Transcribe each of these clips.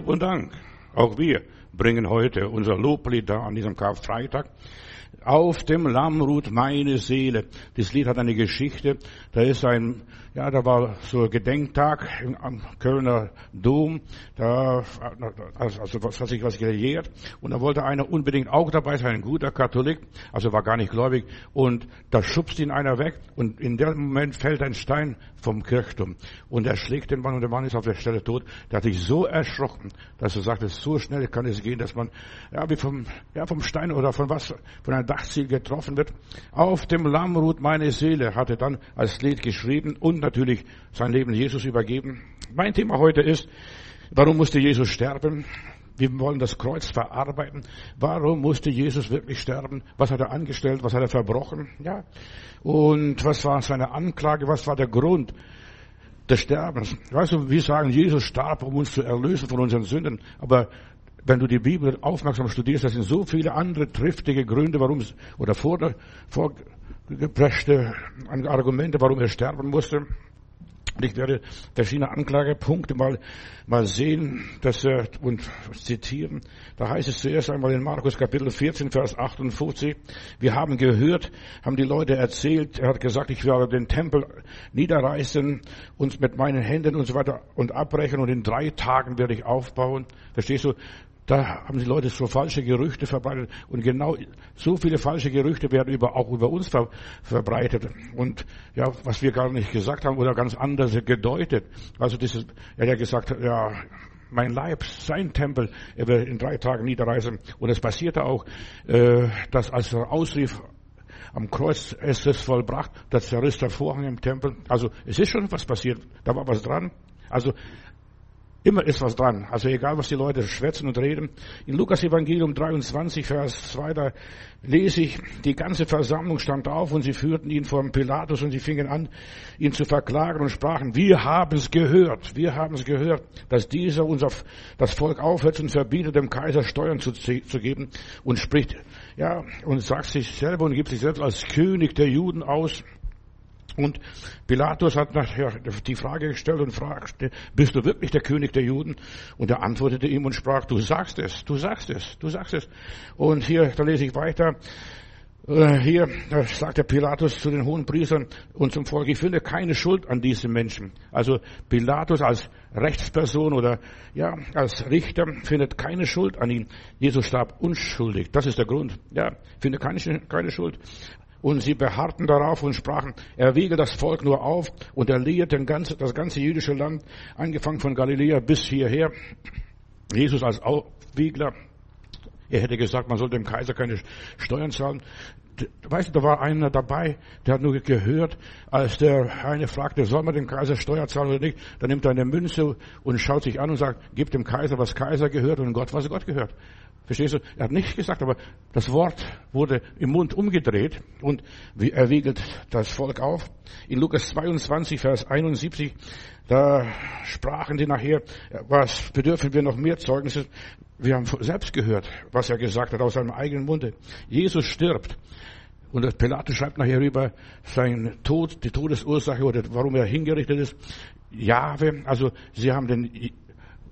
Lob und Dank. Auch wir bringen heute unser Loblied da an diesem Karfreitag. Auf dem Lamm ruht meine Seele. Das Lied hat eine Geschichte. Da ist ein, ja, da war so ein Gedenktag am Kölner Dom. Da, also was hat sich was gelehrt. Und da wollte einer unbedingt auch dabei sein, ein guter Katholik. Also war gar nicht gläubig. Und da schubst ihn einer weg. Und in dem Moment fällt ein Stein vom Kirchturm. Und er schlägt den Mann und der Mann ist auf der Stelle tot. Der hat sich so erschrocken, dass er sagte, so schnell kann es gehen, dass man, ja, wie vom, ja, vom Stein oder von was, von einem Dachziel getroffen wird. Auf dem Lamm ruht meine Seele, hat er dann als Lied geschrieben und natürlich sein Leben Jesus übergeben. Mein Thema heute ist, warum musste Jesus sterben? Wir wollen das Kreuz verarbeiten. Warum musste Jesus wirklich sterben? Was hat er angestellt? Was hat er verbrochen? Ja. Und was war seine Anklage? Was war der Grund des Sterbens? Weißt du, wir sagen, Jesus starb, um uns zu erlösen von unseren Sünden. Aber wenn du die Bibel aufmerksam studierst, das sind so viele andere triftige Gründe, warum es, oder vor, vorgepreschte Argumente, warum er sterben musste. Ich werde verschiedene Anklagepunkte mal, mal sehen dass, äh, und zitieren. Da heißt es zuerst einmal in Markus Kapitel 14, Vers 58. Wir haben gehört, haben die Leute erzählt, er hat gesagt, ich werde den Tempel niederreißen, uns mit meinen Händen und so weiter und abbrechen und in drei Tagen werde ich aufbauen. Verstehst du? Da haben die Leute so falsche Gerüchte verbreitet. Und genau so viele falsche Gerüchte werden über, auch über uns ver, verbreitet. Und ja, was wir gar nicht gesagt haben oder ganz anders gedeutet. Also dieses, er hat ja gesagt, ja, mein Leib, sein Tempel, er wird in drei Tagen niederreißen. Und es passierte auch, äh, dass als er ausrief, am Kreuz ist es vollbracht, das zerriss der Vorhang im Tempel. Also es ist schon was passiert, da war was dran. Also Immer ist was dran. Also egal, was die Leute schwätzen und reden. In Lukas Evangelium 23, Vers 2, da lese ich, die ganze Versammlung stand auf und sie führten ihn vor Pilatus und sie fingen an, ihn zu verklagen und sprachen, wir haben es gehört, wir haben es gehört, dass dieser unser, das Volk aufhört und verbietet, dem Kaiser Steuern zu, zu geben und spricht, ja, und sagt sich selber und gibt sich selbst als König der Juden aus. Und Pilatus hat nachher die Frage gestellt und fragte, bist du wirklich der König der Juden? Und er antwortete ihm und sprach, du sagst es, du sagst es, du sagst es. Und hier, da lese ich weiter, äh, hier da sagt der Pilatus zu den hohen Priestern und zum Volk, ich finde keine Schuld an diesen Menschen. Also Pilatus als Rechtsperson oder ja als Richter findet keine Schuld an ihm. Jesus starb unschuldig. Das ist der Grund. Ja, findet keine, keine Schuld. Und sie beharrten darauf und sprachen, er wiege das Volk nur auf und er lehrt ganzen, das ganze jüdische Land, angefangen von Galiläa bis hierher. Jesus als Aufwiegler. Er hätte gesagt, man soll dem Kaiser keine Steuern zahlen. Weißt du, da war einer dabei, der hat nur gehört, als der eine fragte, soll man dem Kaiser Steuer zahlen oder nicht? Dann nimmt er eine Münze und schaut sich an und sagt, gib dem Kaiser, was Kaiser gehört und Gott, was Gott gehört. Verstehst du? Er hat nichts gesagt, aber das Wort wurde im Mund umgedreht und er wiegelt das Volk auf. In Lukas 22, Vers 71, da sprachen die nachher, was bedürfen wir noch mehr Zeugnisse? Wir haben selbst gehört, was er gesagt hat aus seinem eigenen Munde. Jesus stirbt. Und das Pilatus schreibt nachher über seinen Tod, die Todesursache oder warum er hingerichtet ist. Jahwe, also sie haben den,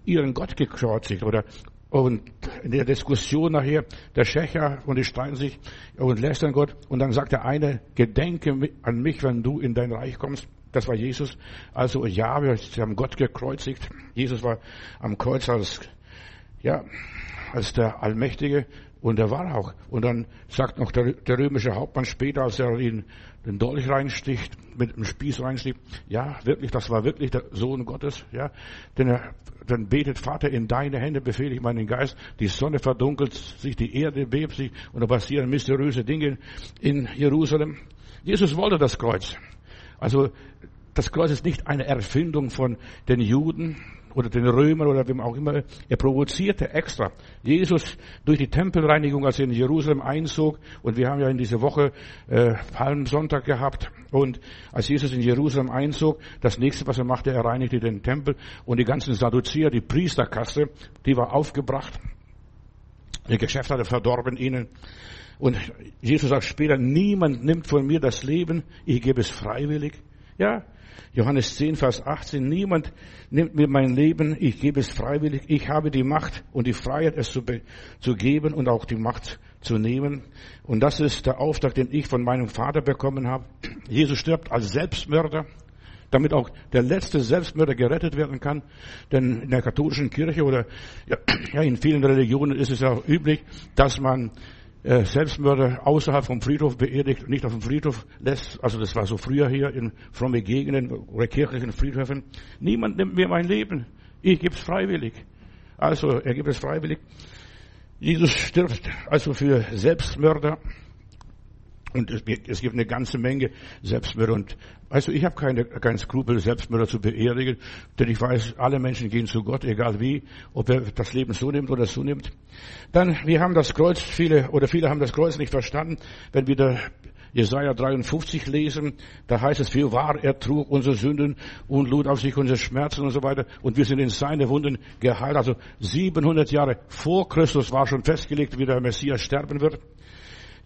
ihren Gott gekreuzigt oder und in der Diskussion nachher, der Schächer und die streiten sich und lästern Gott. Und dann sagt der eine, gedenke an mich, wenn du in dein Reich kommst. Das war Jesus. Also ja, wir haben Gott gekreuzigt. Jesus war am Kreuz als, ja, als der Allmächtige. Und er war auch. Und dann sagt noch der, der römische Hauptmann später, als er ihn den Dolch reinsticht, mit dem Spieß reinsticht, ja, wirklich, das war wirklich der Sohn Gottes, ja. Denn er, dann betet Vater, in deine Hände befehle ich meinen Geist, die Sonne verdunkelt sich, die Erde bebt sich und da passieren mysteriöse Dinge in Jerusalem. Jesus wollte das Kreuz. Also, das Kreuz ist nicht eine Erfindung von den Juden, oder den Römern oder wem auch immer. Er provozierte extra. Jesus durch die Tempelreinigung, als er in Jerusalem einzog, und wir haben ja in dieser Woche äh, Palmsonntag gehabt, und als Jesus in Jerusalem einzog, das nächste, was er machte, er reinigte den Tempel und die ganzen Sadduzäer, die Priesterkaste, die war aufgebracht. Ihr Geschäft hatte verdorben ihnen. Und Jesus sagt später, niemand nimmt von mir das Leben, ich gebe es freiwillig. Ja, Johannes 10, Vers 18. Niemand nimmt mir mein Leben, ich gebe es freiwillig. Ich habe die Macht und die Freiheit, es zu, zu geben und auch die Macht zu nehmen. Und das ist der Auftrag, den ich von meinem Vater bekommen habe. Jesus stirbt als Selbstmörder damit auch der letzte Selbstmörder gerettet werden kann. Denn in der katholischen Kirche oder ja, in vielen Religionen ist es ja üblich, dass man Selbstmörder außerhalb vom Friedhof beerdigt, nicht auf dem Friedhof lässt. Also das war so früher hier in fromme Gegenden oder kirchlichen Friedhöfen. Niemand nimmt mir mein Leben. Ich gebe es freiwillig. Also er gibt es freiwillig. Jesus stirbt also für Selbstmörder. Und es, es, gibt eine ganze Menge Selbstmörder. Und also ich habe keine, keinen Skrupel, Selbstmörder zu beerdigen, denn ich weiß, alle Menschen gehen zu Gott, egal wie, ob er das Leben so nimmt oder so nimmt. Dann, wir haben das Kreuz, viele oder viele haben das Kreuz nicht verstanden. Wenn wir da Jesaja 53 lesen, da heißt es, für wahr er trug unsere Sünden und lud auf sich unsere Schmerzen und so weiter. Und wir sind in seine Wunden geheilt. Also 700 Jahre vor Christus war schon festgelegt, wie der Messias sterben wird.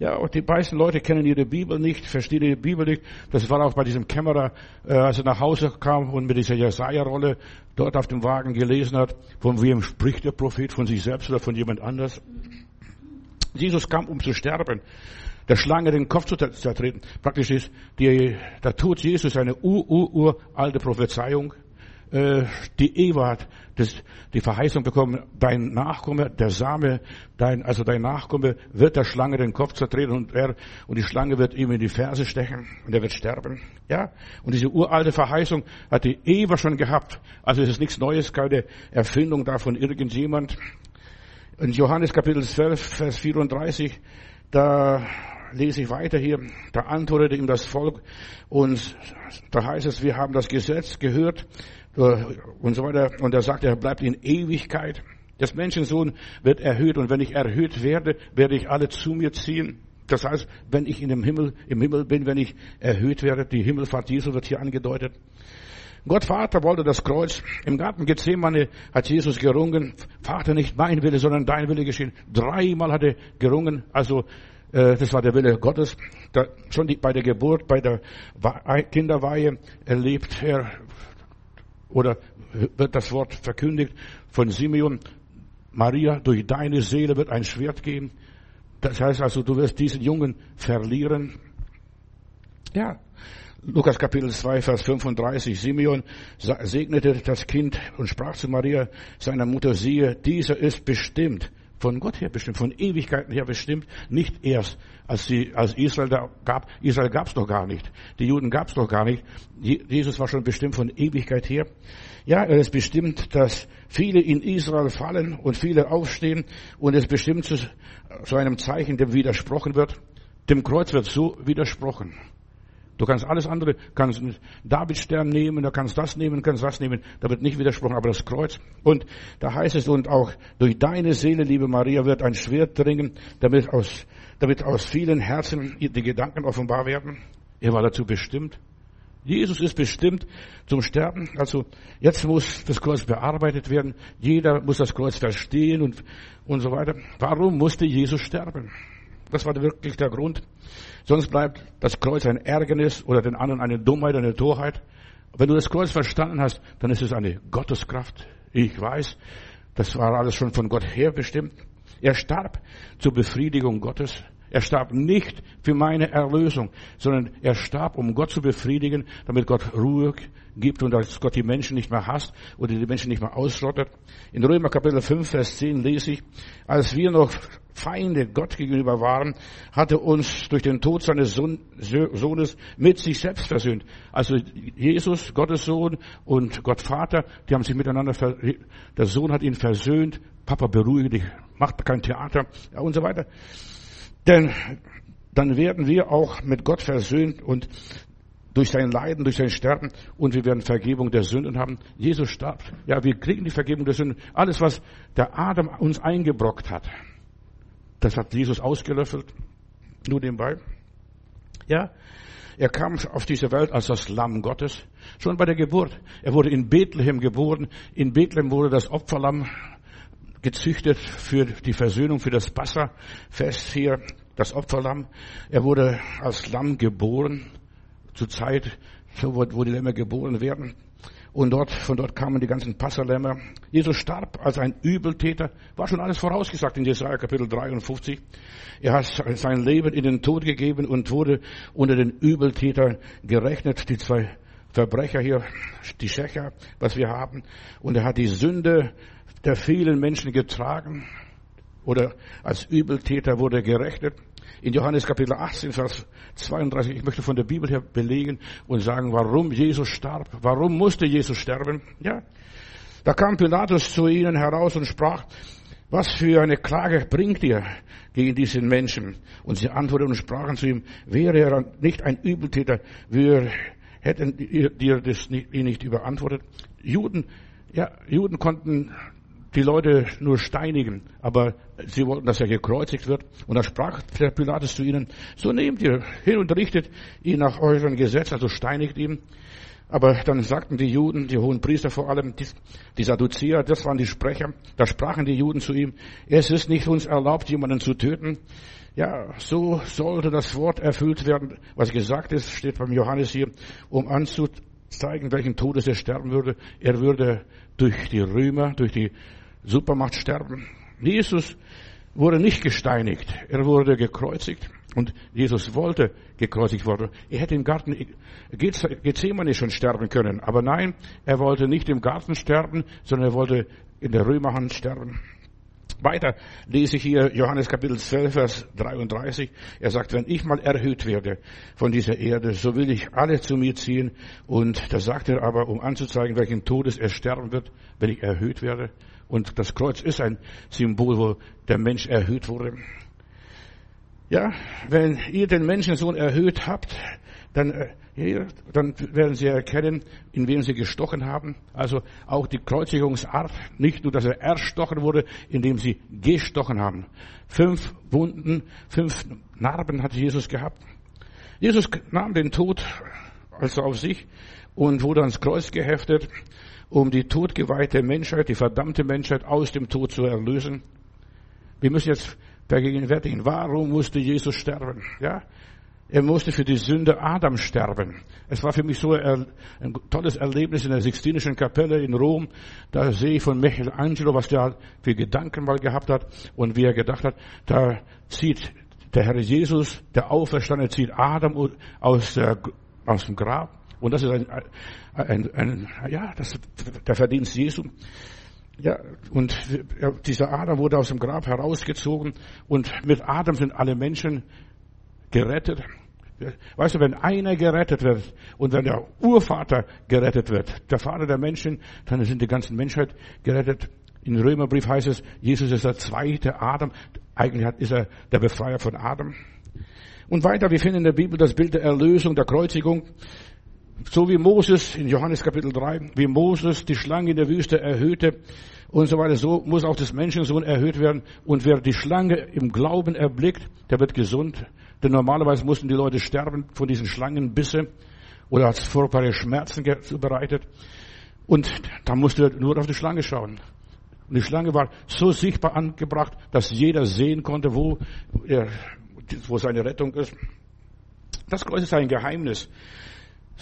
Ja, und die meisten Leute kennen ihre Bibel nicht, verstehen ihre Bibel nicht. Das war auch bei diesem Kämmerer, äh, als er nach Hause kam und mit dieser Jesaja-Rolle dort auf dem Wagen gelesen hat, von wem spricht der Prophet, von sich selbst oder von jemand anders. Jesus kam, um zu sterben, der Schlange den Kopf zu zertreten. Praktisch ist die, der Tod Jesus eine ur-ur-ur-alte Prophezeiung äh, die Eva hat das, die Verheißung bekommen, dein Nachkomme, der Same, dein, also dein Nachkomme wird der Schlange den Kopf zertreten und er, und die Schlange wird ihm in die Ferse stechen und er wird sterben. Ja? Und diese uralte Verheißung hat die Eva schon gehabt. Also es ist nichts Neues, keine Erfindung da von irgendjemand. In Johannes Kapitel 12, Vers 34, da lese ich weiter hier, da antwortete ihm das Volk und da heißt es, wir haben das Gesetz gehört und so weiter. Und er sagt, er bleibt in Ewigkeit. Das Menschensohn wird erhöht und wenn ich erhöht werde, werde ich alle zu mir ziehen. Das heißt, wenn ich in dem Himmel, im Himmel bin, wenn ich erhöht werde, die Himmelfahrt Jesu wird hier angedeutet. Gott Vater wollte das Kreuz. Im Garten Gethsemane hat Jesus gerungen. Vater, nicht mein Wille, sondern dein Wille geschehen. Dreimal hat er gerungen. Also, äh, das war der Wille Gottes. Da, schon die, bei der Geburt, bei der Kinderweihe erlebt er oder wird das Wort verkündigt von Simeon, Maria, durch deine Seele wird ein Schwert gehen. Das heißt also, du wirst diesen Jungen verlieren. Ja. Lukas Kapitel 2, Vers 35. Simeon segnete das Kind und sprach zu Maria, seiner Mutter, siehe, dieser ist bestimmt von Gott her bestimmt, von Ewigkeiten her bestimmt, nicht erst, als, sie, als Israel da gab. Israel gab es noch gar nicht. Die Juden gab es noch gar nicht. Jesus war schon bestimmt von Ewigkeit her. Ja, er ist bestimmt, dass viele in Israel fallen und viele aufstehen und es bestimmt zu, zu einem Zeichen, dem widersprochen wird. Dem Kreuz wird so widersprochen. Du kannst alles andere, kannst Davidstern nehmen, du kannst das nehmen, kannst das nehmen. Da wird nicht widersprochen, aber das Kreuz. Und da heißt es, und auch durch deine Seele, liebe Maria, wird ein Schwert dringen, damit aus, damit aus vielen Herzen die Gedanken offenbar werden. Er war dazu bestimmt. Jesus ist bestimmt zum Sterben. Also jetzt muss das Kreuz bearbeitet werden. Jeder muss das Kreuz verstehen und, und so weiter. Warum musste Jesus sterben? Das war wirklich der Grund. Sonst bleibt das Kreuz ein Ärgernis oder den anderen eine Dummheit, eine Torheit. Wenn du das Kreuz verstanden hast, dann ist es eine Gotteskraft. Ich weiß, das war alles schon von Gott her bestimmt. Er starb zur Befriedigung Gottes. Er starb nicht für meine Erlösung, sondern er starb, um Gott zu befriedigen, damit Gott Ruhe gibt und dass Gott die Menschen nicht mehr hasst oder die Menschen nicht mehr ausrottet. In Römer Kapitel 5, Vers 10 lese ich, als wir noch Feinde Gott gegenüber waren, hatte uns durch den Tod seines Sohnes mit sich selbst versöhnt. Also Jesus, Gottes Sohn und Gott Vater, die haben sich miteinander, der Sohn hat ihn versöhnt. Papa, beruhige dich, macht kein Theater ja, und so weiter. Denn dann werden wir auch mit Gott versöhnt und durch sein Leiden, durch sein Sterben und wir werden Vergebung der Sünden haben. Jesus starb. Ja, wir kriegen die Vergebung der Sünden. Alles, was der Adam uns eingebrockt hat, das hat Jesus ausgelöffelt. Nur nebenbei. Ja, er kam auf diese Welt als das Lamm Gottes. Schon bei der Geburt. Er wurde in Bethlehem geboren. In Bethlehem wurde das Opferlamm gezüchtet für die Versöhnung, für das Passafest hier, das Opferlamm. Er wurde als Lamm geboren zur Zeit wo, die Lämmer geboren werden. Und dort, von dort kamen die ganzen Passerlämmer. Jesus starb als ein Übeltäter. War schon alles vorausgesagt in Jesaja Kapitel 53. Er hat sein Leben in den Tod gegeben und wurde unter den Übeltätern gerechnet. Die zwei Verbrecher hier, die Schächer, was wir haben. Und er hat die Sünde der vielen Menschen getragen. Oder als Übeltäter wurde gerechnet. In Johannes Kapitel 18, Vers 32, ich möchte von der Bibel her belegen und sagen, warum Jesus starb. Warum musste Jesus sterben? Ja. Da kam Pilatus zu ihnen heraus und sprach, was für eine Klage bringt ihr gegen diesen Menschen? Und sie antworteten und sprachen zu ihm, wäre er nicht ein Übeltäter, wir hätten dir das nicht, nicht überantwortet. Juden, ja, Juden konnten die Leute nur steinigen, aber sie wollten, dass er gekreuzigt wird. Und da sprach der Pilatus zu ihnen, so nehmt ihr hin und richtet ihn nach eurem Gesetz, also steinigt ihn. Aber dann sagten die Juden, die hohen Priester vor allem, die, die Sadduzäer, das waren die Sprecher, da sprachen die Juden zu ihm, es ist nicht uns erlaubt, jemanden zu töten. Ja, so sollte das Wort erfüllt werden, was gesagt ist, steht beim Johannes hier, um anzuzeigen, welchen Todes er sterben würde. Er würde durch die Römer, durch die Supermacht sterben. Jesus wurde nicht gesteinigt, er wurde gekreuzigt. Und Jesus wollte gekreuzigt werden. Er hätte im Garten Gethsemane schon sterben können. Aber nein, er wollte nicht im Garten sterben, sondern er wollte in der Römerhand sterben. Weiter lese ich hier Johannes Kapitel 12, Vers 33. Er sagt, wenn ich mal erhöht werde von dieser Erde, so will ich alle zu mir ziehen. Und das sagt er aber, um anzuzeigen, welchen Todes er sterben wird, wenn ich erhöht werde. Und das Kreuz ist ein Symbol, wo der Mensch erhöht wurde. Ja, wenn ihr den Menschensohn erhöht habt, dann, äh, dann werden sie erkennen, in wem sie gestochen haben. Also auch die Kreuzigungsart, nicht nur, dass er erstochen wurde, indem sie gestochen haben. Fünf Wunden, fünf Narben hat Jesus gehabt. Jesus nahm den Tod also auf sich und wurde ans Kreuz geheftet um die todgeweihte Menschheit, die verdammte Menschheit aus dem Tod zu erlösen. Wir müssen jetzt vergegenwärtigen, warum musste Jesus sterben? Ja, er musste für die Sünde Adam sterben. Es war für mich so ein tolles Erlebnis in der Sixtinischen Kapelle in Rom. Da sehe ich von Michelangelo, was der für Gedanken mal gehabt hat und wie er gedacht hat. Da zieht der Herr Jesus, der Auferstandene, zieht Adam aus, der, aus dem Grab. Und das ist ein, ein, ein, ja, das der Verdienst Jesu. Ja, und dieser Adam wurde aus dem Grab herausgezogen und mit Adam sind alle Menschen gerettet. Weißt du, wenn einer gerettet wird und wenn der Urvater gerettet wird, der Vater der Menschen, dann sind die ganzen Menschheit gerettet. In Römerbrief heißt es, Jesus ist der zweite Adam. Eigentlich ist er der Befreier von Adam. Und weiter, wir finden in der Bibel das Bild der Erlösung, der Kreuzigung. So wie Moses in Johannes Kapitel 3, wie Moses die Schlange in der Wüste erhöhte und so weiter, so muss auch das Menschensohn erhöht werden. Und wer die Schlange im Glauben erblickt, der wird gesund. Denn normalerweise mussten die Leute sterben von diesen Schlangenbisse oder hat furchtbare Schmerzen zubereitet. Und da musste er nur auf die Schlange schauen. Und die Schlange war so sichtbar angebracht, dass jeder sehen konnte, wo, er, wo seine Rettung ist. Das Kreuz ist ein Geheimnis.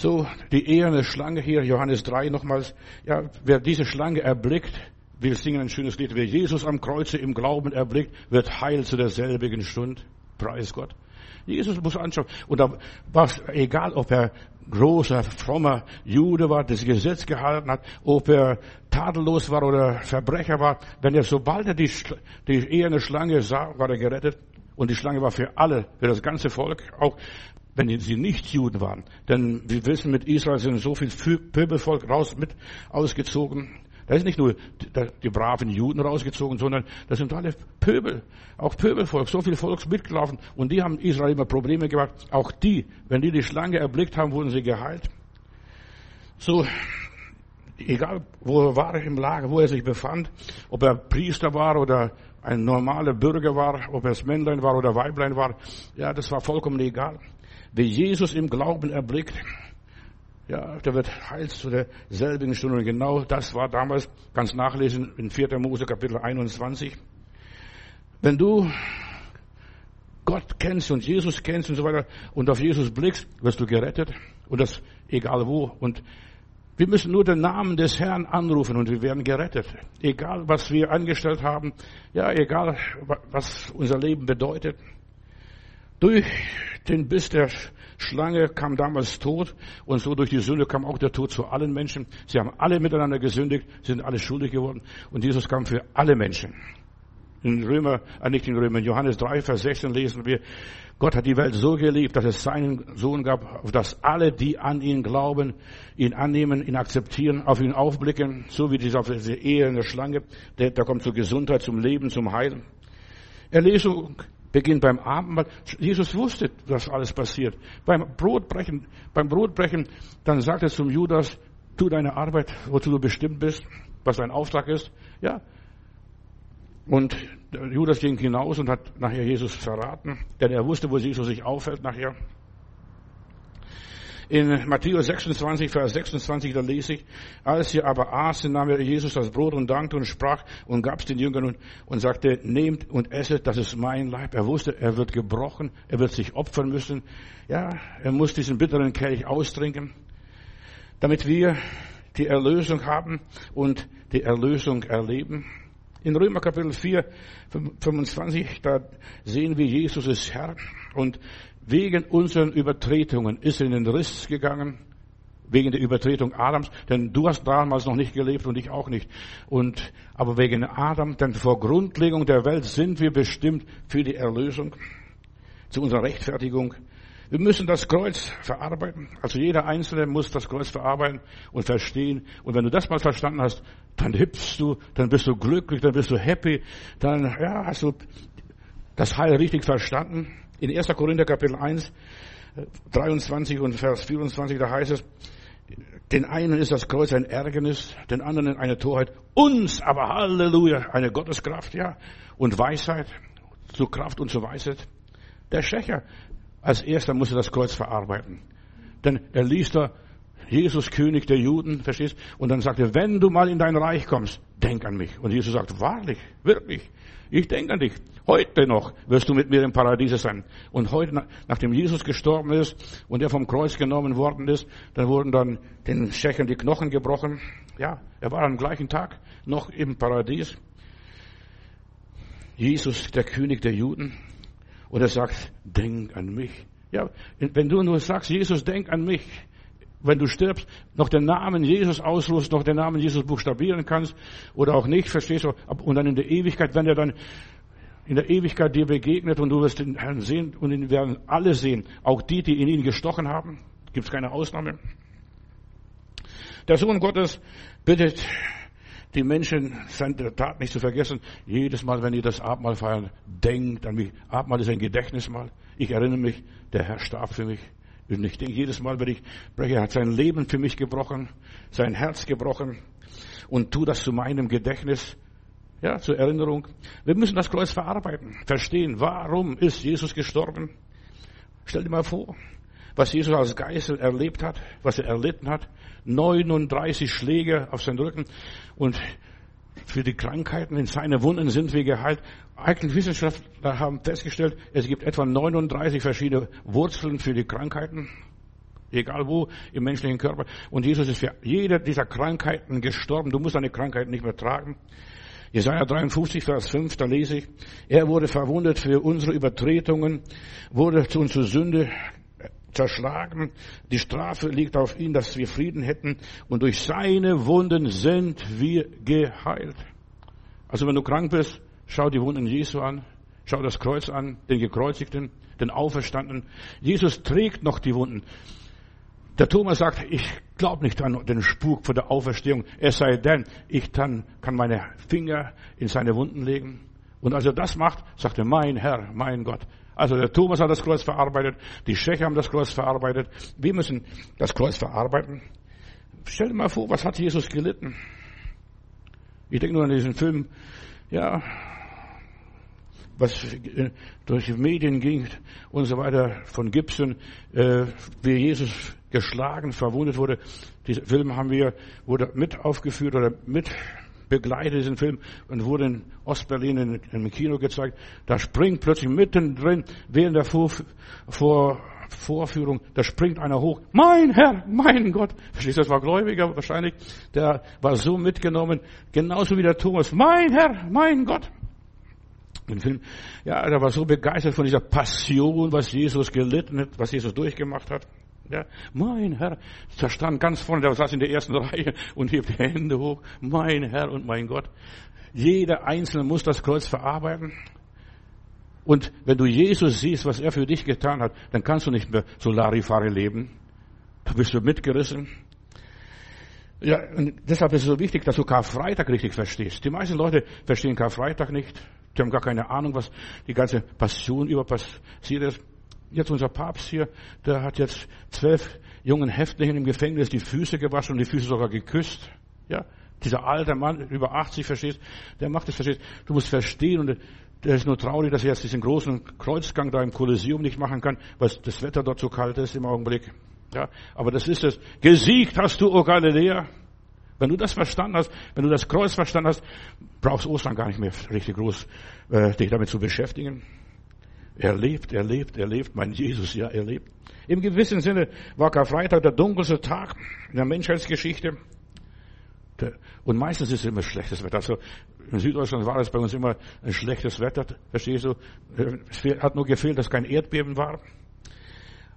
So, die eherne Schlange hier, Johannes 3 nochmals. Ja, wer diese Schlange erblickt, wir singen ein schönes Lied. Wer Jesus am Kreuze im Glauben erblickt, wird heil zu derselbigen Stund. Preis Gott. Jesus muss anschauen. Und da war es egal, ob er großer, frommer Jude war, das Gesetz gehalten hat, ob er tadellos war oder Verbrecher war. Wenn er, sobald er die, die eherne Schlange sah, war er gerettet. Und die Schlange war für alle, für das ganze Volk, auch wenn sie nicht Juden waren. Denn wir wissen, mit Israel sind so viel Pöbelvolk raus mit ausgezogen. Da ist nicht nur die braven Juden rausgezogen, sondern das sind alle Pöbel, auch Pöbelvolk, so viel Volks mitgelaufen. Und die haben Israel immer Probleme gemacht. Auch die, wenn die die Schlange erblickt haben, wurden sie geheilt. So, egal wo er war im Lager, wo er sich befand, ob er Priester war oder ein normaler Bürger war, ob er Männlein war oder Weiblein war, ja, das war vollkommen egal. Wer Jesus im Glauben erblickt, ja, der wird heil zu derselben Stunde. Und genau das war damals, ganz nachlesen in 4. Mose Kapitel 21. Wenn du Gott kennst und Jesus kennst und so weiter und auf Jesus blickst, wirst du gerettet. Und das egal wo. Und wir müssen nur den Namen des Herrn anrufen und wir werden gerettet. Egal, was wir angestellt haben, ja, egal, was unser Leben bedeutet. Durch den Biss der Schlange kam damals Tod und so durch die Sünde kam auch der Tod zu allen Menschen. Sie haben alle miteinander gesündigt, sind alle schuldig geworden und Jesus kam für alle Menschen. In Römer, äh nicht in Römer, in Johannes 3, Vers 16 lesen wir, Gott hat die Welt so geliebt, dass es seinen Sohn gab, auf dass alle, die an ihn glauben, ihn annehmen, ihn akzeptieren, auf ihn aufblicken, so wie diese, diese Ehe in der Schlange, der, der kommt zur Gesundheit, zum Leben, zum Heil. Erlesung beginnt beim Abendmahl. Jesus wusste, dass alles passiert. Beim Brotbrechen, beim Brotbrechen, dann sagt er zum Judas, tu deine Arbeit, wozu du bestimmt bist, was dein Auftrag ist. Ja, und Judas ging hinaus und hat nachher Jesus verraten, denn er wusste, wo Jesus sich aufhält nachher. In Matthäus 26, Vers 26, da lese ich, als sie aber aßen, nahm er Jesus das Brot und dankte und sprach und gab es den Jüngern und, und sagte, nehmt und esset, das ist mein Leib. Er wusste, er wird gebrochen, er wird sich opfern müssen. Ja, er muss diesen bitteren Kelch austrinken, damit wir die Erlösung haben und die Erlösung erleben. In Römer Kapitel 4, 25, da sehen wir, Jesus ist Herr und wegen unseren Übertretungen ist er in den Riss gegangen, wegen der Übertretung Adams, denn du hast damals noch nicht gelebt und ich auch nicht. Und, aber wegen Adam, denn vor Grundlegung der Welt sind wir bestimmt für die Erlösung, zu unserer Rechtfertigung. Wir müssen das Kreuz verarbeiten. Also jeder Einzelne muss das Kreuz verarbeiten und verstehen. Und wenn du das mal verstanden hast, dann hüpfst du, dann bist du glücklich, dann bist du happy, dann ja, hast du das Heil richtig verstanden. In 1. Korinther Kapitel 1, 23 und Vers 24, da heißt es, den einen ist das Kreuz ein Ärgernis, den anderen eine Torheit, uns aber Halleluja, eine Gotteskraft, ja, und Weisheit, zu Kraft und zu Weisheit. Der Schächer, als erster musste das Kreuz verarbeiten. Denn er liest da Jesus König der Juden, verstehst? Und dann sagt er, wenn du mal in dein Reich kommst, denk an mich. Und Jesus sagt, wahrlich, wirklich, ich denke an dich. Heute noch wirst du mit mir im Paradiese sein. Und heute, nachdem Jesus gestorben ist und er vom Kreuz genommen worden ist, dann wurden dann den Schächern die Knochen gebrochen. Ja, er war am gleichen Tag noch im Paradies. Jesus, der König der Juden. Und er sagt, denk an mich. Ja, wenn du nur sagst, Jesus, denk an mich, wenn du stirbst, noch den Namen Jesus ausrufst, noch den Namen Jesus buchstabieren kannst oder auch nicht, verstehst du? Und dann in der Ewigkeit, wenn er dann in der Ewigkeit dir begegnet und du wirst den Herrn sehen und ihn werden alle sehen, auch die, die in ihn gestochen haben, gibt es keine Ausnahme. Der Sohn Gottes bittet die Menschen, seine Tat nicht zu vergessen. Jedes Mal, wenn ihr das Abendmahl feiern, denkt an mich. Abendmahl ist ein Gedächtnismal. Ich erinnere mich, der Herr starb für mich. Und ich denke jedes Mal, wenn ich spreche, er hat sein Leben für mich gebrochen, sein Herz gebrochen und tu das zu meinem Gedächtnis, ja, zur Erinnerung. Wir müssen das Kreuz verarbeiten, verstehen, warum ist Jesus gestorben? Stell dir mal vor, was Jesus als Geisel erlebt hat, was er erlitten hat. 39 Schläge auf seinen Rücken und für die Krankheiten in seine Wunden sind wir geheilt. Eigentlich Wissenschaftler haben festgestellt, es gibt etwa 39 verschiedene Wurzeln für die Krankheiten, egal wo im menschlichen Körper. Und Jesus ist für jede dieser Krankheiten gestorben. Du musst deine Krankheit nicht mehr tragen. Jesaja 53, Vers 5, da lese ich, er wurde verwundet für unsere Übertretungen, wurde zu unserer Sünde zerschlagen. Die Strafe liegt auf ihn, dass wir Frieden hätten. Und durch seine Wunden sind wir geheilt. Also wenn du krank bist, schau die Wunden Jesu an. Schau das Kreuz an, den Gekreuzigten, den Auferstandenen. Jesus trägt noch die Wunden. Der Thomas sagt, ich glaube nicht an den Spuk von der Auferstehung, es sei denn, ich dann kann meine Finger in seine Wunden legen. Und als er das macht, sagt er, mein Herr, mein Gott, also der Thomas hat das Kreuz verarbeitet, die Schächer haben das Kreuz verarbeitet. Wir müssen das Kreuz verarbeiten. Stell dir mal vor, was hat Jesus gelitten? Ich denke nur an diesen Film, ja, was durch die Medien ging und so weiter von Gibson, äh, wie Jesus geschlagen, verwundet wurde. Diesen Film haben wir, wurde mit aufgeführt oder mit begleitet diesen Film und wurde in Ostberlin in, im Kino gezeigt. Da springt plötzlich mittendrin während der Vor, Vor, Vorführung, da springt einer hoch. Mein Herr, mein Gott. Verstehst du, das war Gläubiger wahrscheinlich. Der war so mitgenommen, genauso wie der Thomas. Mein Herr, mein Gott. Den Film, ja, der war so begeistert von dieser Passion, was Jesus gelitten hat, was Jesus durchgemacht hat. Ja, mein Herr, der stand ganz vorne, der saß in der ersten Reihe und hebt die Hände hoch. Mein Herr und mein Gott. Jeder Einzelne muss das Kreuz verarbeiten. Und wenn du Jesus siehst, was er für dich getan hat, dann kannst du nicht mehr so Larifari leben. Da bist du mitgerissen. Ja, und deshalb ist es so wichtig, dass du Karfreitag richtig verstehst. Die meisten Leute verstehen Karfreitag nicht. Die haben gar keine Ahnung, was die ganze Passion über passiert ist. Jetzt unser Papst hier, der hat jetzt zwölf jungen Häftlingen im Gefängnis die Füße gewaschen und die Füße sogar geküsst. Ja, dieser alte Mann, über 80, verstehst, der macht es, verstehst. Du musst verstehen und der ist nur traurig, dass er jetzt diesen großen Kreuzgang da im Kolosseum nicht machen kann, weil das Wetter dort so kalt ist im Augenblick. Ja, aber das ist es. Gesiegt hast du, O Galiläa. Wenn du das verstanden hast, wenn du das Kreuz verstanden hast, brauchst Ostern gar nicht mehr richtig groß äh, dich damit zu beschäftigen. Er lebt, er lebt, er lebt, mein Jesus, ja, er lebt. Im gewissen Sinne war Karfreitag der dunkelste Tag in der Menschheitsgeschichte. Und meistens ist es immer schlechtes Wetter. Also in Süddeutschland war es bei uns immer ein schlechtes Wetter, verstehst du? Es hat nur gefehlt, dass kein Erdbeben war.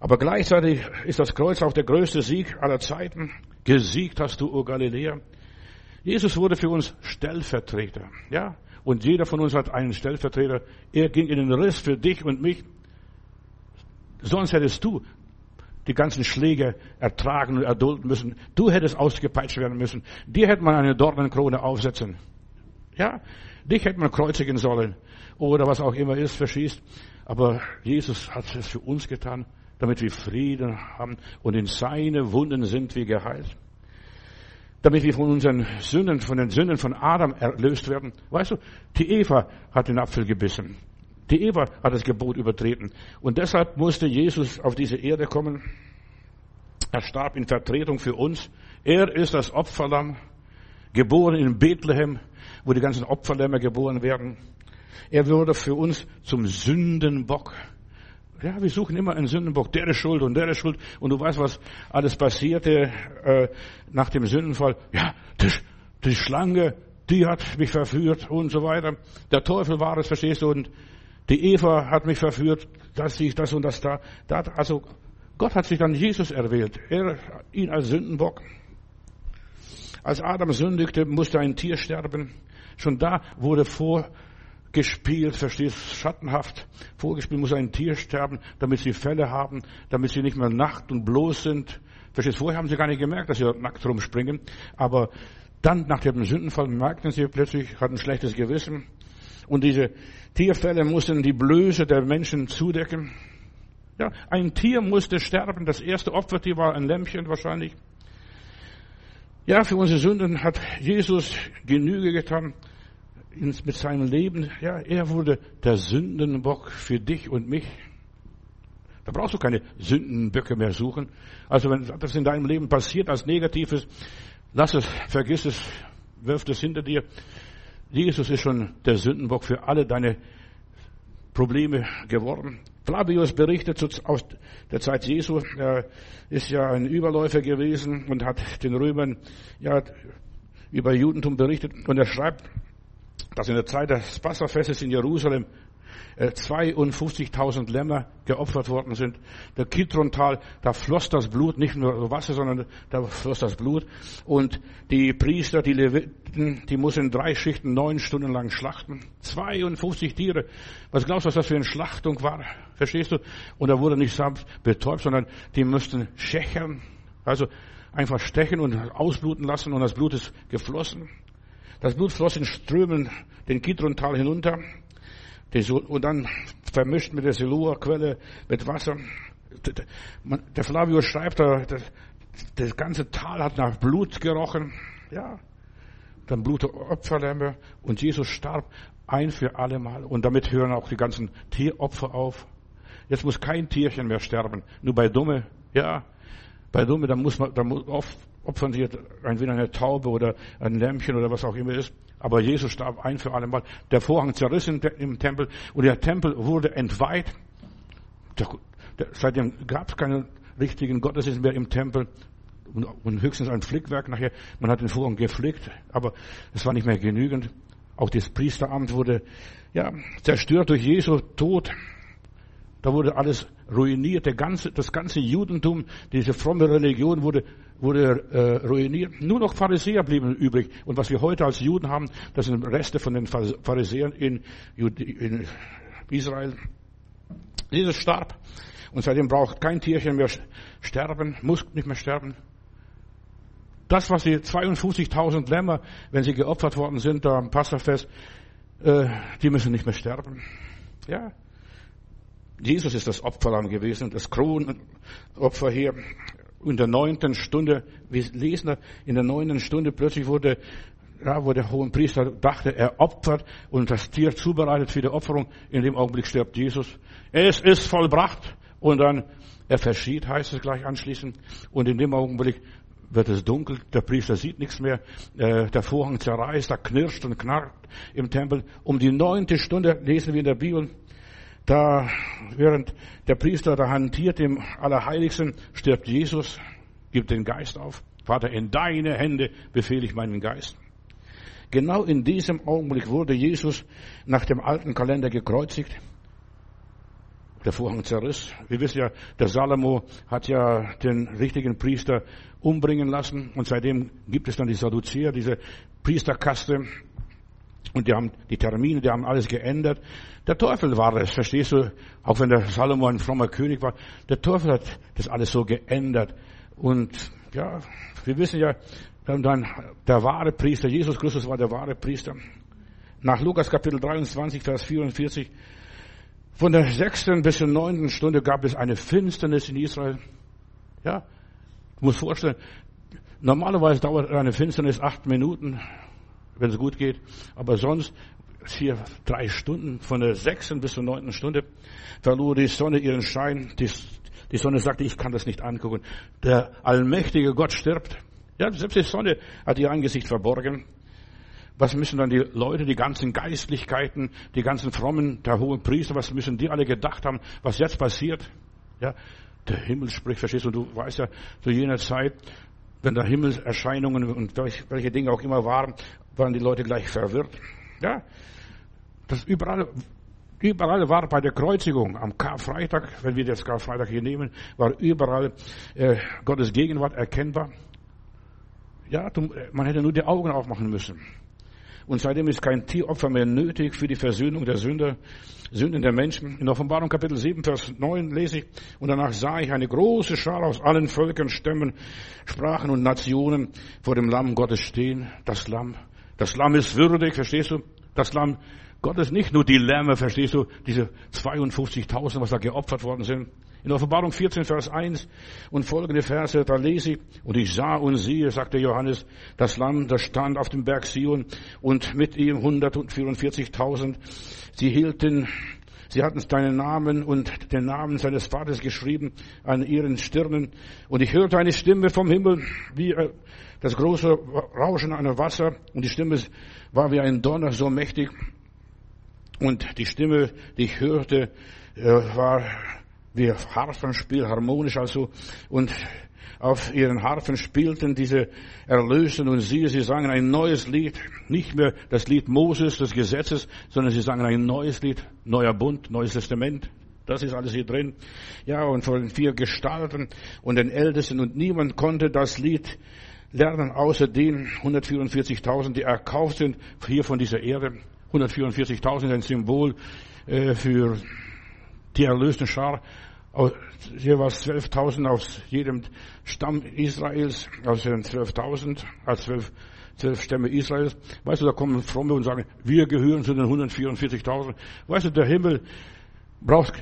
Aber gleichzeitig ist das Kreuz auch der größte Sieg aller Zeiten. Gesiegt hast du, O Galiläa. Jesus wurde für uns Stellvertreter. Ja? Und jeder von uns hat einen Stellvertreter. Er ging in den Riss für dich und mich. Sonst hättest du die ganzen Schläge ertragen und erdulden müssen. Du hättest ausgepeitscht werden müssen. Dir hätte man eine Dornenkrone aufsetzen. Ja, dich hätte man kreuzigen sollen. Oder was auch immer ist, verschießt. Aber Jesus hat es für uns getan, damit wir Frieden haben und in seine Wunden sind wir geheilt damit wir von unseren Sünden, von den Sünden von Adam erlöst werden. Weißt du, die Eva hat den Apfel gebissen. Die Eva hat das Gebot übertreten. Und deshalb musste Jesus auf diese Erde kommen. Er starb in Vertretung für uns. Er ist das Opferlamm, geboren in Bethlehem, wo die ganzen Opferlämmer geboren werden. Er wurde für uns zum Sündenbock. Ja, wir suchen immer einen Sündenbock. Der ist schuld und der ist schuld. Und du weißt, was alles passierte äh, nach dem Sündenfall. Ja, die, die Schlange, die hat mich verführt und so weiter. Der Teufel war es, verstehst du? Und die Eva hat mich verführt, dass ich das und das da. da also Gott hat sich dann Jesus erwählt. Er, ihn als Sündenbock. Als Adam sündigte, musste ein Tier sterben. Schon da wurde vor gespielt, verstehst, schattenhaft vorgespielt, muss ein Tier sterben, damit sie Fälle haben, damit sie nicht mehr nackt und bloß sind. Verstehst, vorher haben sie gar nicht gemerkt, dass sie nackt rumspringen, aber dann, nach dem Sündenfall, merkten sie plötzlich, hatten schlechtes Gewissen. Und diese Tierfälle mussten die Blöße der Menschen zudecken. Ja, ein Tier musste sterben. Das erste Opfertier war ein Lämmchen wahrscheinlich. Ja, für unsere Sünden hat Jesus Genüge getan mit seinem Leben, ja, er wurde der Sündenbock für dich und mich. Da brauchst du keine Sündenböcke mehr suchen. Also wenn das in deinem Leben passiert als Negatives, lass es, vergiss es, wirf es hinter dir. Jesus ist schon der Sündenbock für alle deine Probleme geworden. Flavius berichtet aus der Zeit Jesu, er ist ja ein Überläufer gewesen und hat den Römern ja über Judentum berichtet und er schreibt, dass in der Zeit des Passafestes in Jerusalem 52.000 äh, Lämmer geopfert worden sind. Der Kidrontal, da floss das Blut, nicht nur Wasser, sondern da floss das Blut. Und die Priester, die Leviten, die mussten drei Schichten neun Stunden lang schlachten. 52 Tiere. Was glaubst du, was das für eine Schlachtung war? Verstehst du? Und da wurde nicht samt betäubt, sondern die mussten schächern. Also einfach stechen und ausbluten lassen und das Blut ist geflossen. Das Blut floss in Strömen den Kidrontal hinunter und dann vermischt mit der Siloa-Quelle mit Wasser. Der Flavio schreibt da, das ganze Tal hat nach Blut gerochen. Ja, dann Blutopferlämmer und Jesus starb ein für alle Mal. Und damit hören auch die ganzen Tieropfer auf. Jetzt muss kein Tierchen mehr sterben. Nur bei Dumme, ja, bei Dumme, da muss man, da muss oft opfern sie entweder eine Taube oder ein Lämpchen oder was auch immer ist. Aber Jesus starb ein für alle Mal. Der Vorhang zerriss im Tempel und der Tempel wurde entweiht. Seitdem gab es keinen richtigen Gottesdienst mehr im Tempel und höchstens ein Flickwerk nachher. Man hat den Vorhang geflickt, aber es war nicht mehr genügend. Auch das Priesteramt wurde ja, zerstört durch Jesu Tod. Da wurde alles ruiniert. Der ganze, das ganze Judentum, diese fromme Religion wurde, wurde äh, ruiniert. Nur noch Pharisäer blieben übrig. Und was wir heute als Juden haben, das sind Reste von den Pharisäern in, in Israel. Jesus starb. Und seitdem braucht kein Tierchen mehr sterben, muss nicht mehr sterben. Das, was die 52.000 Lämmer, wenn sie geopfert worden sind, da am Passafest, äh, die müssen nicht mehr sterben. Ja. Jesus ist das Opferlamm gewesen, das Kronopfer hier. In der neunten Stunde, wir lesen da, in der neunten Stunde plötzlich wurde, ja, wo der hohe Priester dachte, er opfert und das Tier zubereitet für die Opferung. In dem Augenblick stirbt Jesus. Es ist vollbracht. Und dann, er verschied, heißt es gleich anschließend. Und in dem Augenblick wird es dunkel, der Priester sieht nichts mehr, äh, der Vorhang zerreißt, da knirscht und knarrt im Tempel. Um die neunte Stunde lesen wir in der Bibel, da, während der Priester da hantiert im Allerheiligsten, stirbt Jesus, gibt den Geist auf. Vater, in deine Hände befehle ich meinen Geist. Genau in diesem Augenblick wurde Jesus nach dem alten Kalender gekreuzigt der Vorhang zerriss. Wir wissen ja, der Salomo hat ja den richtigen Priester umbringen lassen und seitdem gibt es dann die Sadduzäer, diese Priesterkaste und die haben die Termine, die haben alles geändert. Der Teufel war es, verstehst du? Auch wenn der Salomo ein frommer König war, der Teufel hat das alles so geändert. Und ja, wir wissen ja, dann der wahre Priester, Jesus Christus war der wahre Priester. Nach Lukas Kapitel 23, Vers 44 von der sechsten bis zur neunten Stunde gab es eine Finsternis in Israel. Ja, du musst vorstellen, normalerweise dauert eine Finsternis acht Minuten, wenn es gut geht, aber sonst vier, drei Stunden, von der sechsten bis zur neunten Stunde verlor die Sonne ihren Schein. Die, die Sonne sagte, ich kann das nicht angucken. Der allmächtige Gott stirbt. Ja, selbst die Sonne hat ihr Angesicht verborgen. Was müssen dann die Leute, die ganzen Geistlichkeiten, die ganzen Frommen, der hohen Priester, was müssen die alle gedacht haben, was jetzt passiert? Ja, der Himmel spricht, verstehst du? Du weißt ja, zu jener Zeit, wenn da Himmelserscheinungen und welche Dinge auch immer waren, waren die Leute gleich verwirrt. Ja, das überall, überall war bei der Kreuzigung am Karfreitag, wenn wir das Karfreitag hier nehmen, war überall äh, Gottes Gegenwart erkennbar. Ja, man hätte nur die Augen aufmachen müssen. Und seitdem ist kein Tieropfer mehr nötig für die Versöhnung der Sünder, Sünden der Menschen. In Offenbarung Kapitel 7, Vers 9 lese ich, und danach sah ich eine große Schar aus allen Völkern, Stämmen, Sprachen und Nationen vor dem Lamm Gottes stehen. Das Lamm, das Lamm ist würdig, verstehst du? Das Lamm Gottes, nicht nur die Lämmer, verstehst du? Diese 52.000, was da geopfert worden sind. In Offenbarung 14, Vers 1 und folgende Verse, da lese ich, und ich sah und siehe, sagte Johannes, das Lamm, das stand auf dem Berg Sion und mit ihm 144.000. Sie hielten, sie hatten deinen Namen und den Namen seines Vaters geschrieben an ihren Stirnen. Und ich hörte eine Stimme vom Himmel, wie äh, das große Rauschen einer Wasser, und die Stimme war wie ein Donner, so mächtig. Und die Stimme, die ich hörte, äh, war wie Harfenspiel, harmonisch also, und auf ihren Harfen spielten diese Erlösen und siehe, sie sangen ein neues Lied, nicht mehr das Lied Moses, des Gesetzes, sondern sie sangen ein neues Lied, neuer Bund, neues Testament. Das ist alles hier drin. Ja, und von den vier Gestalten und den Ältesten und niemand konnte das Lied lernen, außer den 144.000, die erkauft sind hier von dieser Erde. 144.000 ein Symbol äh, für die erlösten Schar, hier war es 12.000 aus jedem Stamm Israels, aus den 12.000, als 12, 12 Stämme Israels. Weißt du, da kommen Fromme und sagen, wir gehören zu den 144.000. Weißt du, der Himmel braucht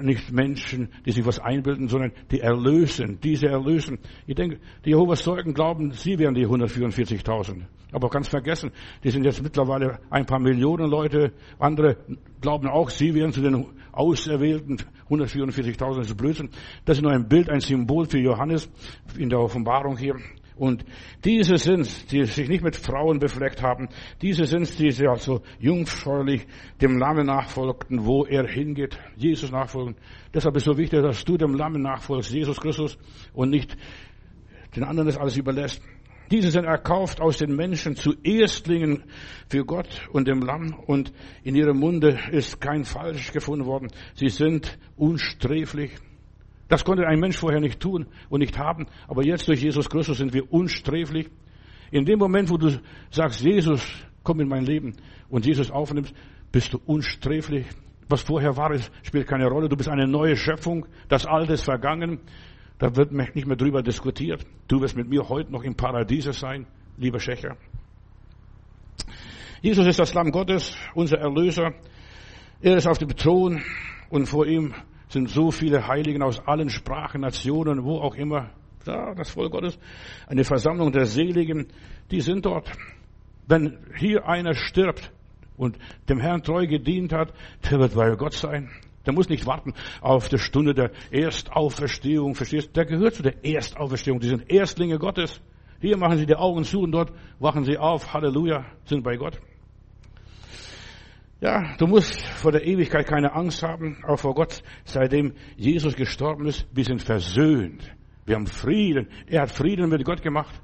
nicht Menschen, die sich was einbilden, sondern die erlösen, diese erlösen. Ich denke, die Jehovas Zeugen glauben, sie wären die 144.000. Aber ganz vergessen, die sind jetzt mittlerweile ein paar Millionen Leute. Andere glauben auch, sie wären zu den auserwählten 144.000. Das ist Blödsinn. Das ist nur ein Bild, ein Symbol für Johannes in der Offenbarung hier. Und diese sind, die sich nicht mit Frauen befleckt haben, diese sind, die sie also jungfräulich dem Lamme nachfolgten, wo er hingeht, Jesus nachfolgen. Deshalb ist es so wichtig, dass du dem Lamme nachfolgst, Jesus Christus, und nicht den anderen das alles überlässt. Diese sind erkauft aus den Menschen zu Erstlingen für Gott und dem Lamm und in ihrem Munde ist kein Falsch gefunden worden. Sie sind unsträflich. Das konnte ein Mensch vorher nicht tun und nicht haben, aber jetzt durch Jesus Christus sind wir unsträflich. In dem Moment, wo du sagst, Jesus, komm in mein Leben und Jesus aufnimmst, bist du unsträflich. Was vorher war, spielt keine Rolle. Du bist eine neue Schöpfung. Das Alte ist vergangen. Da wird nicht mehr drüber diskutiert. Du wirst mit mir heute noch im Paradiese sein, lieber Schächer. Jesus ist das Lamm Gottes, unser Erlöser. Er ist auf dem Thron und vor ihm sind so viele Heiligen aus allen Sprachen, Nationen, wo auch immer. Ja, das Volk Gottes, eine Versammlung der Seligen, die sind dort. Wenn hier einer stirbt und dem Herrn treu gedient hat, der wird bei Gott sein. Der muss nicht warten auf die Stunde der Erstauferstehung, verstehst du? Der gehört zu der Erstauferstehung. Die sind Erstlinge Gottes. Hier machen sie die Augen zu und dort wachen sie auf. Halleluja, sind bei Gott. Ja, du musst vor der Ewigkeit keine Angst haben, auch vor Gott, seitdem Jesus gestorben ist. Wir sind versöhnt. Wir haben Frieden. Er hat Frieden mit Gott gemacht.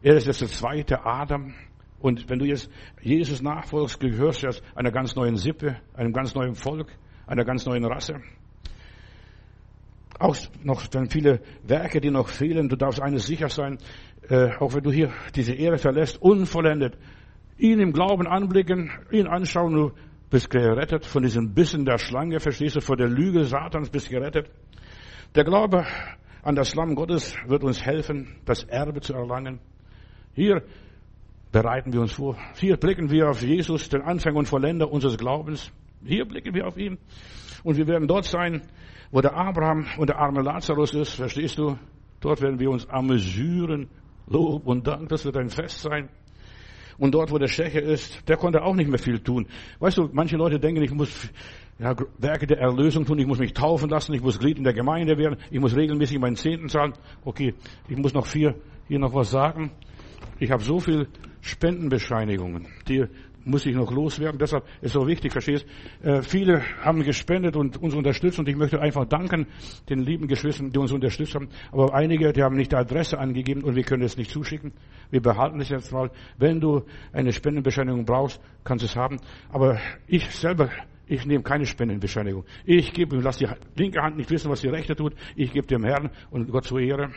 Er ist jetzt der zweite Adam. Und wenn du jetzt Jesus nachfolgst, gehörst du jetzt einer ganz neuen Sippe, einem ganz neuen Volk einer ganz neuen Rasse. Auch noch dann viele Werke, die noch fehlen. Du darfst eines sicher sein, äh, auch wenn du hier diese Ehre verlässt, unvollendet. Ihn im Glauben anblicken, ihn anschauen, du bist gerettet von diesem Bissen der Schlange, verstehst du, vor der Lüge Satans bist gerettet. Der Glaube an das Lamm Gottes wird uns helfen, das Erbe zu erlangen. Hier bereiten wir uns vor. Hier blicken wir auf Jesus, den Anfänger und Vollender unseres Glaubens. Hier blicken wir auf ihn. Und wir werden dort sein, wo der Abraham und der arme Lazarus ist. Verstehst du? Dort werden wir uns amüsieren. Lob und Dank, das wird ein Fest sein. Und dort, wo der Schächer ist, der konnte auch nicht mehr viel tun. Weißt du, manche Leute denken, ich muss ja, Werke der Erlösung tun, ich muss mich taufen lassen, ich muss Glied in der Gemeinde werden, ich muss regelmäßig meinen Zehnten zahlen. Okay, ich muss noch vier, hier noch was sagen. Ich habe so viel Spendenbescheinigungen, die muss ich noch loswerden. Deshalb ist so wichtig, verstehst? Äh, viele haben gespendet und uns unterstützt und ich möchte einfach danken den lieben Geschwistern, die uns unterstützt haben. Aber einige, die haben nicht die Adresse angegeben und wir können es nicht zuschicken. Wir behalten es jetzt mal. Wenn du eine Spendenbescheinigung brauchst, kannst du es haben. Aber ich selber ich nehme keine Spendenbescheinigung. Ich gebe, lass die linke Hand nicht wissen, was die rechte tut. Ich gebe dem Herrn und Gott zur Ehre.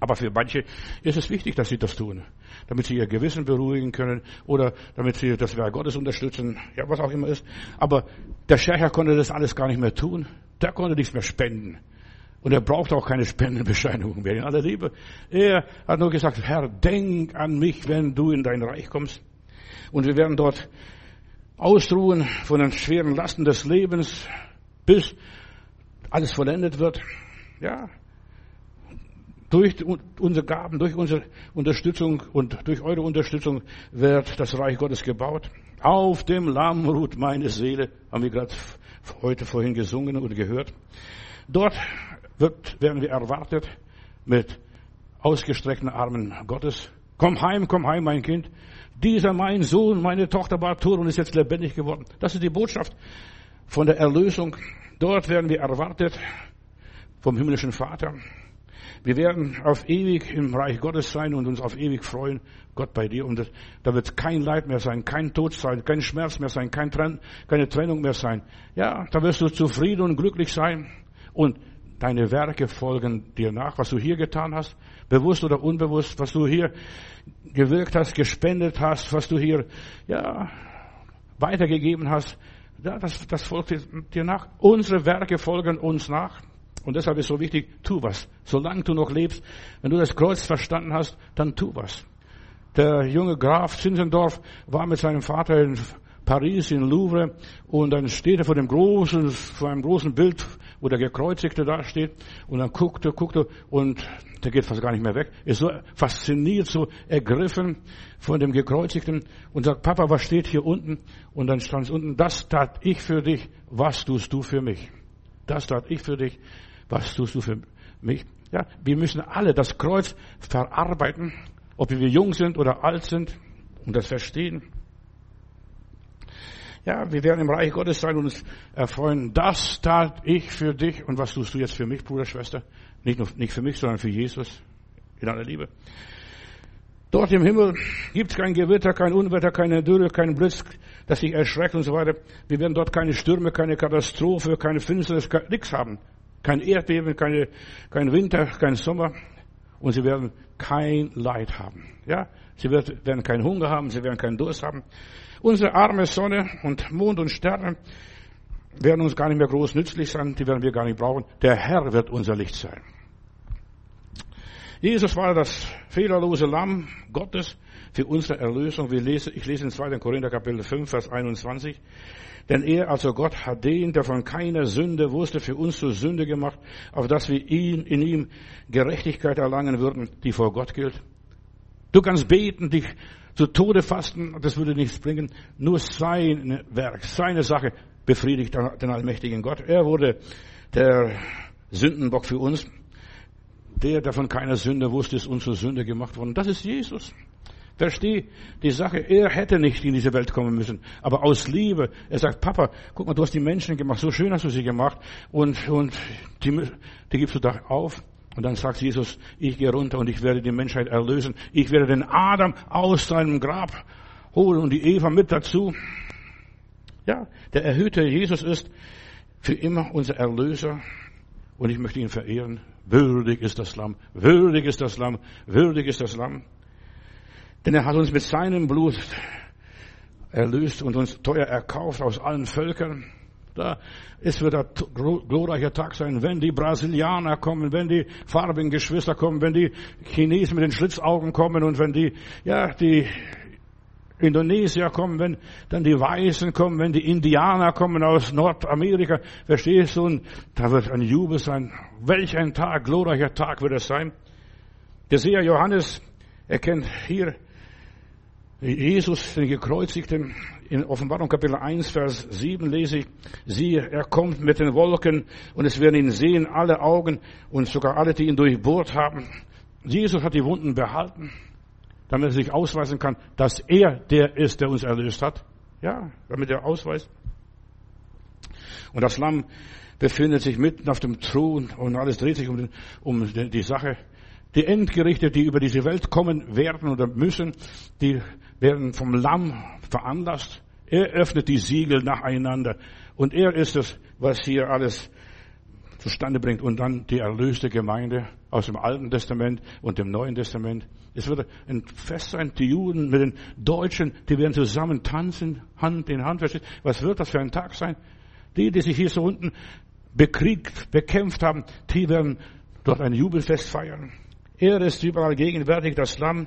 Aber für manche ist es wichtig, dass sie das tun. Damit sie ihr Gewissen beruhigen können oder damit sie das Werk Gottes unterstützen, ja, was auch immer ist. Aber der Schächer konnte das alles gar nicht mehr tun. Der konnte nichts mehr spenden. Und er braucht auch keine Spendenbescheinigung mehr. In aller Liebe. Er hat nur gesagt, Herr, denk an mich, wenn du in dein Reich kommst. Und wir werden dort ausruhen von den schweren Lasten des Lebens, bis alles vollendet wird. Ja, durch unsere Gaben, durch unsere Unterstützung und durch eure Unterstützung wird das Reich Gottes gebaut. Auf dem Lamm ruht meine Seele, haben wir gerade heute vorhin gesungen und gehört. Dort wird, werden wir erwartet mit ausgestreckten Armen Gottes. Komm heim, komm heim, mein Kind. Dieser mein Sohn, meine Tochter war tot und ist jetzt lebendig geworden. Das ist die Botschaft von der Erlösung. Dort werden wir erwartet vom himmlischen Vater. Wir werden auf ewig im Reich Gottes sein und uns auf ewig freuen, Gott bei dir. Und da wird kein Leid mehr sein, kein Tod sein, kein Schmerz mehr sein, kein Trenn, keine Trennung mehr sein. Ja, da wirst du zufrieden und glücklich sein. Und deine Werke folgen dir nach, was du hier getan hast, bewusst oder unbewusst, was du hier gewirkt hast, gespendet hast, was du hier, ja, weitergegeben hast. Ja, das, das folgt dir nach. Unsere Werke folgen uns nach. Und deshalb ist so wichtig, tu was. Solange du noch lebst, wenn du das Kreuz verstanden hast, dann tu was. Der junge Graf Zinzendorf war mit seinem Vater in Paris, in Louvre, und dann steht er vor dem großen, vor einem großen Bild, wo der Gekreuzigte da steht, und dann guckt er, guckt er, und der geht fast gar nicht mehr weg, ist so fasziniert, so ergriffen von dem Gekreuzigten und sagt, Papa, was steht hier unten? Und dann stand es unten, das tat ich für dich, was tust du für mich? Das tat ich für dich, was tust du für mich? Ja, wir müssen alle das Kreuz verarbeiten, ob wir jung sind oder alt sind und das verstehen. Ja, wir werden im Reich Gottes sein und uns erfreuen. Das tat ich für dich. Und was tust du jetzt für mich, Bruder, Schwester? Nicht nur, nicht für mich, sondern für Jesus. In aller Liebe. Dort im Himmel gibt es kein Gewitter, kein Unwetter, keine Dürre, kein Blitz, das sich erschreckt und so weiter. Wir werden dort keine Stürme, keine Katastrophe, keine Finsternis, nichts haben. Kein Erdbeben, keine, kein Winter, kein Sommer. Und sie werden kein Leid haben. Ja, sie werden keinen Hunger haben, sie werden keinen Durst haben. Unsere arme Sonne und Mond und Sterne werden uns gar nicht mehr groß nützlich sein, die werden wir gar nicht brauchen. Der Herr wird unser Licht sein. Jesus war das fehlerlose Lamm Gottes für unsere Erlösung. Wir lesen, ich lese in 2. Korinther Kapitel 5, Vers 21. Denn er, also Gott, hat den, der von keiner Sünde wusste, für uns zur Sünde gemacht, auf dass wir ihn, in ihm Gerechtigkeit erlangen würden, die vor Gott gilt. Du kannst beten, dich zu Tode fasten, das würde nichts bringen. Nur sein Werk, seine Sache befriedigt den allmächtigen Gott. Er wurde der Sündenbock für uns. Der, der von keiner Sünde wusste, ist uns zur Sünde gemacht worden. Das ist Jesus. Versteh die Sache. Er hätte nicht in diese Welt kommen müssen. Aber aus Liebe. Er sagt, Papa, guck mal, du hast die Menschen gemacht. So schön hast du sie gemacht. Und, und die, die gibst du da auf. Und dann sagt Jesus, ich gehe runter und ich werde die Menschheit erlösen. Ich werde den Adam aus seinem Grab holen und die Eva mit dazu. Ja, der erhöhte Jesus ist für immer unser Erlöser und ich möchte ihn verehren. Würdig ist das Lamm, würdig ist das Lamm, würdig ist das Lamm. Denn er hat uns mit seinem Blut erlöst und uns teuer erkauft aus allen Völkern. Da, es wird ein glorreicher Tag sein, wenn die Brasilianer kommen, wenn die farbigen Geschwister kommen, wenn die Chinesen mit den Schlitzaugen kommen und wenn die, ja, die Indonesier kommen, wenn dann die Weißen kommen, wenn die Indianer kommen aus Nordamerika, verstehst du? Und da wird ein Jubel sein. Welch ein Tag, glorreicher Tag wird es sein. Der Seher Johannes erkennt hier Jesus, den Gekreuzigten, in Offenbarung Kapitel 1, Vers 7 lese ich, siehe, er kommt mit den Wolken und es werden ihn sehen, alle Augen und sogar alle, die ihn durchbohrt haben. Jesus hat die Wunden behalten, damit er sich ausweisen kann, dass er der ist, der uns erlöst hat. Ja, damit er ausweist. Und das Lamm befindet sich mitten auf dem Thron und alles dreht sich um, den, um die Sache. Die Endgerichte, die über diese Welt kommen werden oder müssen, die werden vom Lamm veranlasst. Er öffnet die Siegel nacheinander. Und er ist es, was hier alles zustande bringt. Und dann die erlöste Gemeinde aus dem Alten Testament und dem Neuen Testament. Es wird ein Fest sein, die Juden mit den Deutschen, die werden zusammen tanzen, Hand in Hand. Was wird das für ein Tag sein? Die, die sich hier so unten bekriegt, bekämpft haben, die werden dort ein Jubelfest feiern. Er ist überall gegenwärtig, das Lamm.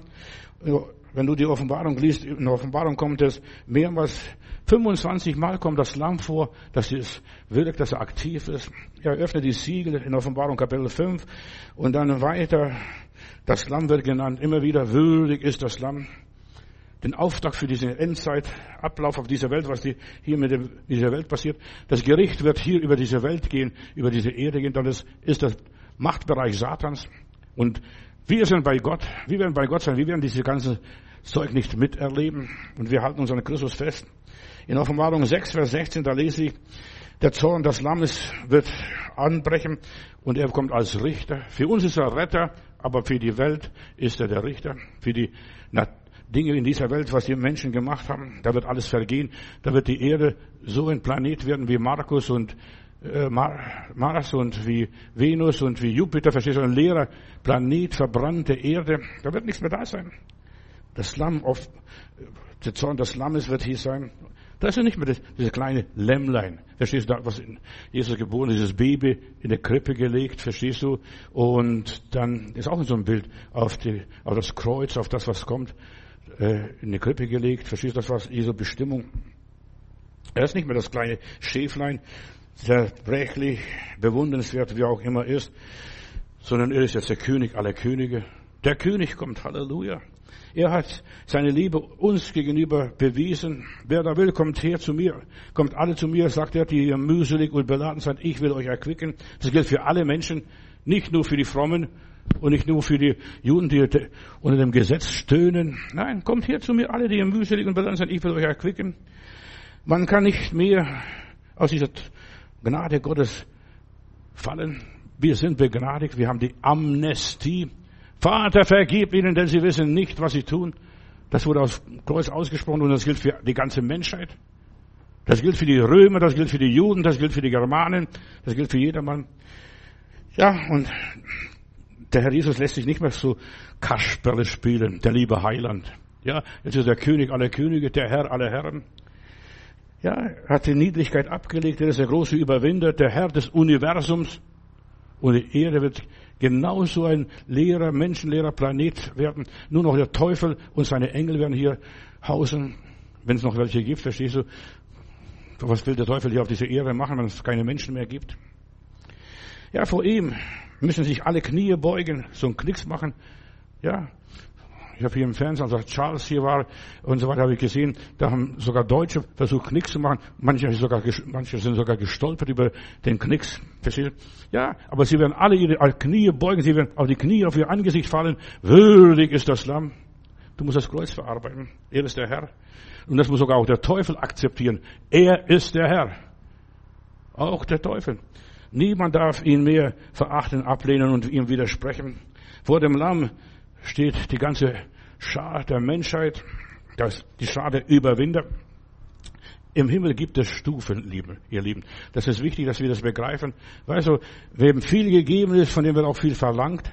Wenn du die Offenbarung liest, in der Offenbarung kommt es mehrmals, 25 Mal kommt das Lamm vor, dass es wirkt, dass er aktiv ist. Er öffnet die Siegel in Offenbarung Kapitel 5 und dann weiter, das Lamm wird genannt, immer wieder würdig ist das Lamm. Den Auftrag für diesen Endzeitablauf auf dieser Welt, was hier mit dieser Welt passiert. Das Gericht wird hier über diese Welt gehen, über diese Erde gehen, dann ist, ist das Machtbereich Satans. Und wir sind bei Gott. Wir werden bei Gott sein. Wir werden diese ganze Zeug nicht miterleben. Und wir halten uns an Christus fest. In Offenbarung 6, Vers 16, da lese ich, der Zorn des Lammes wird anbrechen und er kommt als Richter. Für uns ist er Retter, aber für die Welt ist er der Richter. Für die Dinge in dieser Welt, was die Menschen gemacht haben, da wird alles vergehen. Da wird die Erde so ein Planet werden wie Markus und Mars und wie Venus und wie Jupiter, verstehst du, ein leerer Planet, verbrannte Erde, da wird nichts mehr da sein. Das Lamm, auf, der Zorn des Lammes wird hier sein. Da ist ja nicht mehr das, dieses kleine Lämmlein. Verstehst du, was in Jesus geboren ist, dieses Baby in der Krippe gelegt, verstehst du? Und dann ist auch so ein Bild auf, die, auf das Kreuz, auf das, was kommt, äh, in die Krippe gelegt. Verstehst du, das war Jesu Bestimmung. Er ist nicht mehr das kleine Schäflein, zerbrechlich, bewundernswert, wie auch immer ist, sondern er ist jetzt der König aller Könige. Der König kommt, Halleluja. Er hat seine Liebe uns gegenüber bewiesen. Wer da will, kommt her zu mir. Kommt alle zu mir, sagt er, die ihr mühselig und beladen seid. Ich will euch erquicken. Das gilt für alle Menschen. Nicht nur für die Frommen und nicht nur für die Juden, die unter dem Gesetz stöhnen. Nein, kommt her zu mir, alle, die im mühselig und beladen sind, ich will euch erquicken. Man kann nicht mehr aus dieser Gnade Gottes fallen. Wir sind begnadigt, wir haben die Amnestie. Vater, vergib ihnen, denn sie wissen nicht, was sie tun. Das wurde aus Kreuz ausgesprochen und das gilt für die ganze Menschheit. Das gilt für die Römer, das gilt für die Juden, das gilt für die Germanen, das gilt für jedermann. Ja, und der Herr Jesus lässt sich nicht mehr so Kasperle spielen, der liebe Heiland. Ja, jetzt ist der König aller Könige, der Herr aller Herren. Ja, er hat die Niedrigkeit abgelegt, er ist der große Überwinder, der Herr des Universums. Und die Erde wird genauso ein leerer, menschenleerer Planet werden. Nur noch der Teufel und seine Engel werden hier hausen, wenn es noch welche gibt, verstehst du? Was will der Teufel hier auf dieser Erde machen, wenn es keine Menschen mehr gibt? Ja, vor ihm müssen sich alle Knie beugen, so einen Knicks machen. Ja, ich habe hier im Fernsehen, als Charles hier war und so weiter, habe ich gesehen, da haben sogar Deutsche versucht, Knicks zu machen. Manche, sogar, manche sind sogar gestolpert über den Knicks. Versteht? Ja, aber sie werden alle ihre Knie beugen, sie werden auf die Knie, auf ihr Angesicht fallen. Würdig ist das Lamm. Du musst das Kreuz verarbeiten. Er ist der Herr. Und das muss sogar auch der Teufel akzeptieren. Er ist der Herr. Auch der Teufel. Niemand darf ihn mehr verachten, ablehnen und ihm widersprechen. Vor dem Lamm steht die ganze Schar der Menschheit, das, die Schar der Überwinder. Im Himmel gibt es Stufen, ihr Lieben. Das ist wichtig, dass wir das begreifen. Weißt du, wem viel gegeben ist, von dem wird auch viel verlangt.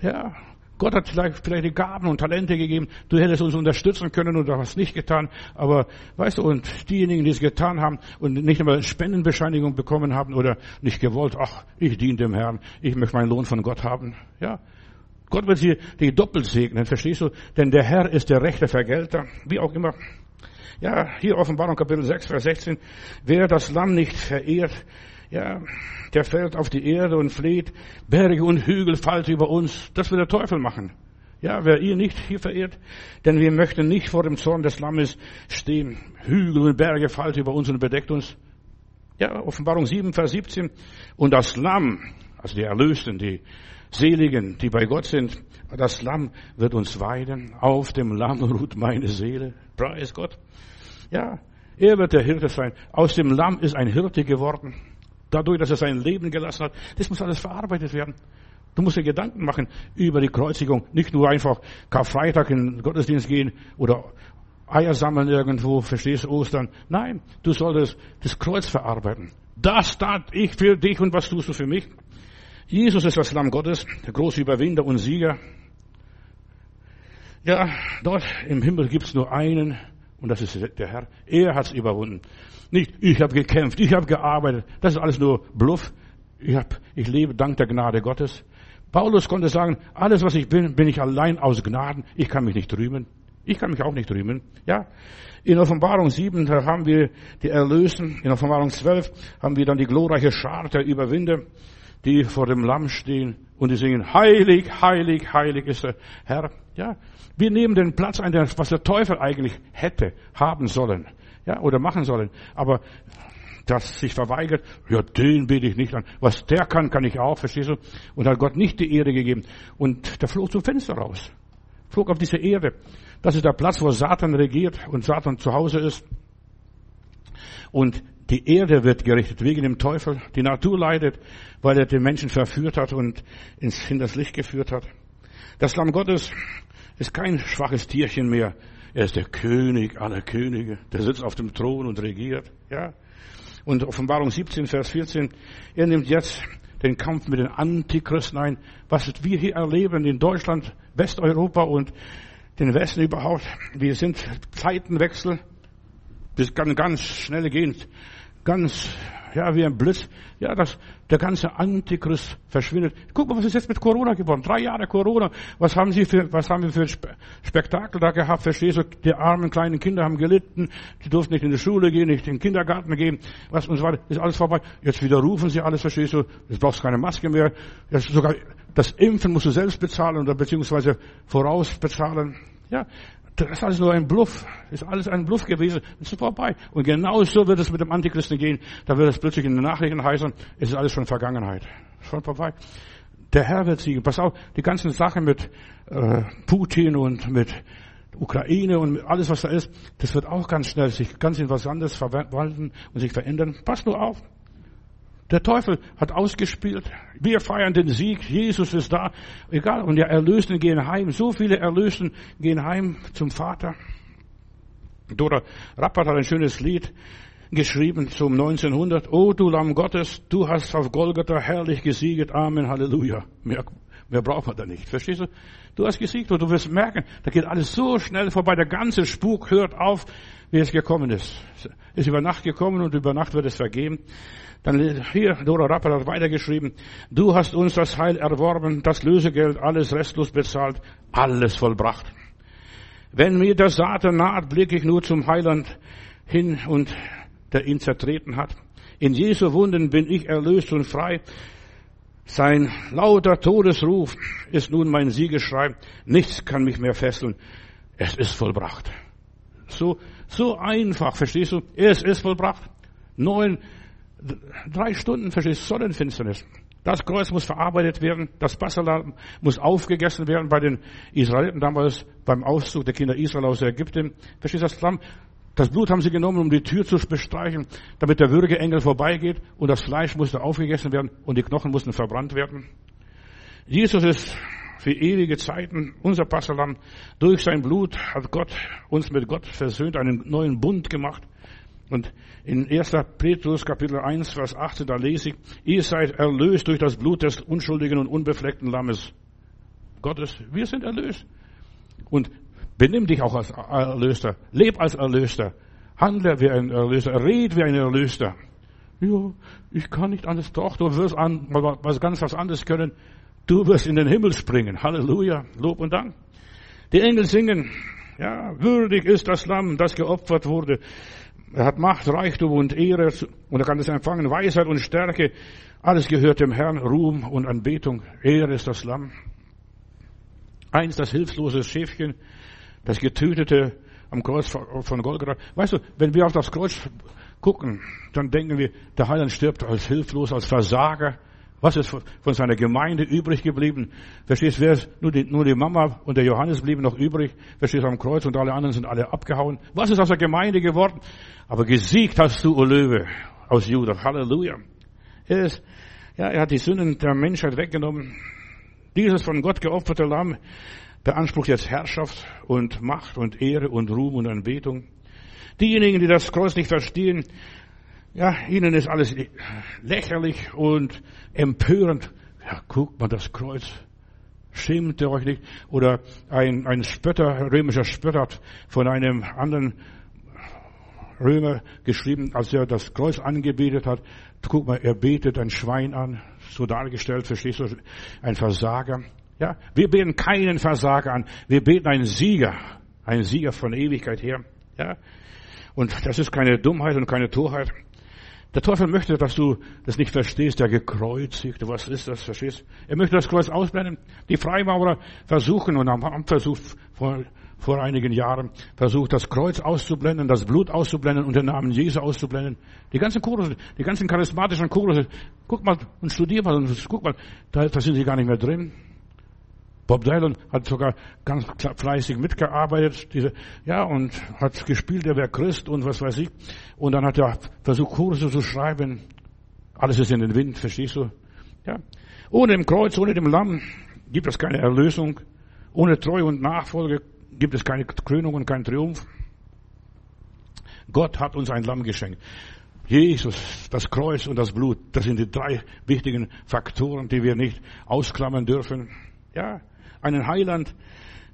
Ja, Gott hat vielleicht, vielleicht die Gaben und Talente gegeben. Du hättest uns unterstützen können und du hast nicht getan. Aber weißt du, und diejenigen, die es getan haben und nicht einmal Spendenbescheinigung bekommen haben oder nicht gewollt, ach, ich diene dem Herrn, ich möchte meinen Lohn von Gott haben. Ja. Gott wird sie die doppelt segnen, verstehst du? Denn der Herr ist der rechte Vergelter, wie auch immer. Ja, hier Offenbarung Kapitel 6, Vers 16. Wer das Lamm nicht verehrt, ja, der fällt auf die Erde und fleht, Berge und Hügel fallt über uns. Das will der Teufel machen. Ja, wer ihr nicht hier verehrt, denn wir möchten nicht vor dem Zorn des Lammes stehen. Hügel und Berge fallt über uns und bedeckt uns. Ja, Offenbarung 7, Vers 17. Und das Lamm, also die Erlösten, die Seligen, die bei Gott sind, das Lamm wird uns weiden. Auf dem Lamm ruht meine Seele. Preis Gott. Ja, er wird der Hirte sein. Aus dem Lamm ist ein Hirte geworden. Dadurch, dass er sein Leben gelassen hat. Das muss alles verarbeitet werden. Du musst dir Gedanken machen über die Kreuzigung. Nicht nur einfach Karfreitag in den Gottesdienst gehen oder Eier sammeln irgendwo, verstehst Ostern. Nein, du solltest das Kreuz verarbeiten. Das tat ich für dich und was tust du für mich? Jesus ist das Lamm Gottes, der große Überwinder und Sieger. Ja, dort im Himmel gibt's nur einen und das ist der Herr. Er hat's überwunden. Nicht, ich habe gekämpft, ich habe gearbeitet. Das ist alles nur Bluff. Ich, hab, ich lebe dank der Gnade Gottes. Paulus konnte sagen, alles was ich bin, bin ich allein aus Gnaden. Ich kann mich nicht rühmen. Ich kann mich auch nicht rühmen. Ja. In Offenbarung 7, da haben wir die Erlösen. In Offenbarung 12 haben wir dann die glorreiche Schar der Überwinder, die vor dem Lamm stehen und die singen, heilig, heilig, heilig ist der Herr. Ja. Wir nehmen den Platz ein, was der Teufel eigentlich hätte haben sollen ja, oder machen sollen. Aber das sich verweigert, ja, den bete ich nicht an. Was der kann, kann ich auch, verstehst du? Und hat Gott nicht die Ehre gegeben. Und der flog zum Fenster raus. Flog auf diese Erde. Das ist der Platz, wo Satan regiert und Satan zu Hause ist. Und die Erde wird gerichtet wegen dem Teufel. Die Natur leidet, weil er den Menschen verführt hat und ins hinters Licht geführt hat. Das Lamm Gottes ist kein schwaches Tierchen mehr, er ist der König aller Könige. Der sitzt auf dem Thron und regiert. Ja. Und Offenbarung 17, Vers 14. Er nimmt jetzt den Kampf mit den Antichristen ein. Was wir hier erleben in Deutschland, Westeuropa und den Westen überhaupt. Wir sind Zeitenwechsel. Das kann ganz schnell gehen. Ganz ja, wie ein Blitz. Ja, dass der ganze Antichrist verschwindet. Guck mal, was ist jetzt mit Corona geworden? Drei Jahre Corona. Was haben Sie für, was haben wir für Spektakel da gehabt? Verstehst du? Die armen kleinen Kinder haben gelitten. Die durften nicht in die Schule gehen, nicht in den Kindergarten gehen. Was und so weiter. Ist alles vorbei. Jetzt widerrufen Sie alles, verstehst du? Jetzt brauchst du keine Maske mehr. Jetzt sogar das Impfen musst du selbst bezahlen oder beziehungsweise vorausbezahlen. Ja, das ist alles nur ein Bluff. Das ist alles ein Bluff gewesen. Es ist vorbei. Und genau so wird es mit dem Antichristen gehen. Da wird es plötzlich in den Nachrichten heißen, es ist alles schon Vergangenheit. Schon vorbei. Der Herr wird siegen. Pass auf, die ganzen Sachen mit äh, Putin und mit Ukraine und alles, was da ist, das wird auch ganz schnell sich ganz in was anderes verwandeln und sich verändern. Pass nur auf. Der Teufel hat ausgespielt. Wir feiern den Sieg. Jesus ist da. Egal. Und die Erlösten gehen heim. So viele Erlösten gehen heim zum Vater. Dora Rappert hat ein schönes Lied geschrieben zum 1900. Oh, du Lamm Gottes, du hast auf Golgatha herrlich gesieget. Amen, Halleluja. Mehr, mehr braucht man da nicht. Verstehst du? Du hast gesiegt und du wirst merken, da geht alles so schnell vorbei. Der ganze Spuk hört auf, wie es gekommen ist. Ist über Nacht gekommen und über Nacht wird es vergeben. Dann hier, Dora Rappel hat weitergeschrieben, du hast uns das Heil erworben, das Lösegeld, alles restlos bezahlt, alles vollbracht. Wenn mir der Satan naht, blicke ich nur zum Heiland hin und der ihn zertreten hat. In Jesu Wunden bin ich erlöst und frei. Sein lauter Todesruf ist nun mein Siegeschrei. Nichts kann mich mehr fesseln. Es ist vollbracht. So, so einfach, verstehst du? Es ist vollbracht. Neun, drei Stunden, verstehst? Sonnenfinsternis. Das Kreuz muss verarbeitet werden. Das Passalam muss aufgegessen werden bei den Israeliten damals beim Auszug der Kinder Israel aus Ägypten. Verstehst du das Lamm? Das Blut haben sie genommen, um die Tür zu bestreichen, damit der Würgeengel vorbeigeht und das Fleisch musste aufgegessen werden und die Knochen mussten verbrannt werden. Jesus ist für ewige Zeiten unser Passalam. Durch sein Blut hat Gott uns mit Gott versöhnt, einen neuen Bund gemacht. Und in 1. Petrus Kapitel 1, Vers 18, da lese ich, ihr seid erlöst durch das Blut des unschuldigen und unbefleckten Lammes Gottes. Wir sind erlöst. Und Benimm dich auch als Erlöster. Leb als Erlöster. Handle wie ein Erlöster. Red wie ein Erlöster. Ja, ich kann nicht anders. Doch, du wirst an, was ganz was anderes können. Du wirst in den Himmel springen. Halleluja. Lob und Dank. Die Engel singen. Ja, würdig ist das Lamm, das geopfert wurde. Er hat Macht, Reichtum und Ehre und er kann es empfangen. Weisheit und Stärke. Alles gehört dem Herrn. Ruhm und Anbetung. Ehre ist das Lamm. Eins, das hilflose Schäfchen das Getötete am Kreuz von Golgatha. Weißt du, wenn wir auf das Kreuz gucken, dann denken wir, der Heiland stirbt als hilflos, als Versager. Was ist von seiner Gemeinde übrig geblieben? Verstehst, wer ist, nur die, nur die Mama und der Johannes blieben noch übrig. Verstehst, am Kreuz und alle anderen sind alle abgehauen. Was ist aus der Gemeinde geworden? Aber gesiegt hast du, O Löwe, aus Judah. Halleluja. Er ist, ja, er hat die Sünden der Menschheit weggenommen. Dieses von Gott geopferte Lamm beansprucht jetzt Herrschaft und Macht und Ehre und Ruhm und Anbetung. Diejenigen, die das Kreuz nicht verstehen, ja, ihnen ist alles lächerlich und empörend. Ja, guckt mal das Kreuz. Schämt ihr euch nicht? Oder ein, ein Spötter, römischer Spötter hat von einem anderen Römer geschrieben, als er das Kreuz angebetet hat. Guck mal, er betet ein Schwein an. So dargestellt, verstehst du? Ein Versager. Ja, wir beten keinen Versager an. Wir beten einen Sieger. Einen Sieger von Ewigkeit her. Ja. Und das ist keine Dummheit und keine Torheit. Der Teufel möchte, dass du das nicht verstehst, der gekreuzigte, was ist das, verstehst? Er möchte das Kreuz ausblenden. Die Freimaurer versuchen und haben versucht vor, vor einigen Jahren versucht, das Kreuz auszublenden, das Blut auszublenden und den Namen Jesu auszublenden. Die ganzen Kurse, die ganzen charismatischen Kurse, guck mal und studier mal und guck mal, da, da sind sie gar nicht mehr drin. Bob Dylan hat sogar ganz fleißig mitgearbeitet, diese, ja, und hat gespielt, er wäre Christ und was weiß ich. Und dann hat er versucht, Kurse zu schreiben. Alles ist in den Wind, verstehst du? Ja. Ohne dem Kreuz, ohne dem Lamm gibt es keine Erlösung. Ohne Treue und Nachfolge gibt es keine Krönung und keinen Triumph. Gott hat uns ein Lamm geschenkt. Jesus, das Kreuz und das Blut, das sind die drei wichtigen Faktoren, die wir nicht ausklammern dürfen. Ja, einen Heiland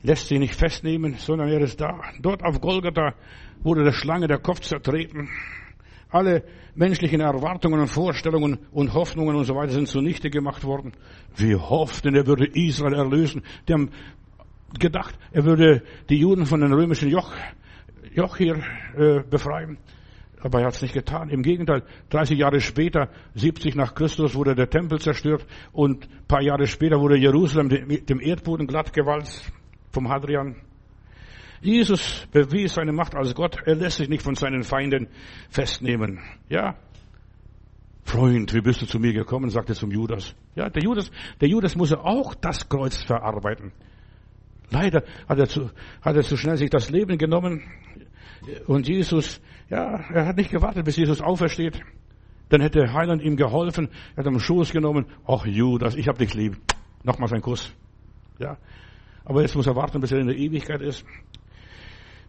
lässt sich nicht festnehmen, sondern er ist da. Dort auf Golgatha wurde der Schlange der Kopf zertreten. Alle menschlichen Erwartungen und Vorstellungen und Hoffnungen und so weiter sind zunichte gemacht worden. Wir hofften, er würde Israel erlösen. Die haben gedacht, er würde die Juden von den römischen Joch, Joch hier äh, befreien. Aber er hat es nicht getan. Im Gegenteil, 30 Jahre später, 70 nach Christus, wurde der Tempel zerstört und paar Jahre später wurde Jerusalem dem Erdboden glattgewalzt vom Hadrian. Jesus bewies seine Macht als Gott. Er lässt sich nicht von seinen Feinden festnehmen. Ja. Freund, wie bist du zu mir gekommen? sagte zum Judas. Ja, der Judas, der Judas musste auch das Kreuz verarbeiten. Leider hat er zu, hat er zu schnell sich das Leben genommen. Und Jesus, ja, er hat nicht gewartet, bis Jesus aufersteht. Dann hätte Heiland ihm geholfen, er hat ihm Schoß genommen. Ach Judas, ich hab dich lieb. Nochmals ein Kuss. Ja. Aber jetzt muss er warten, bis er in der Ewigkeit ist.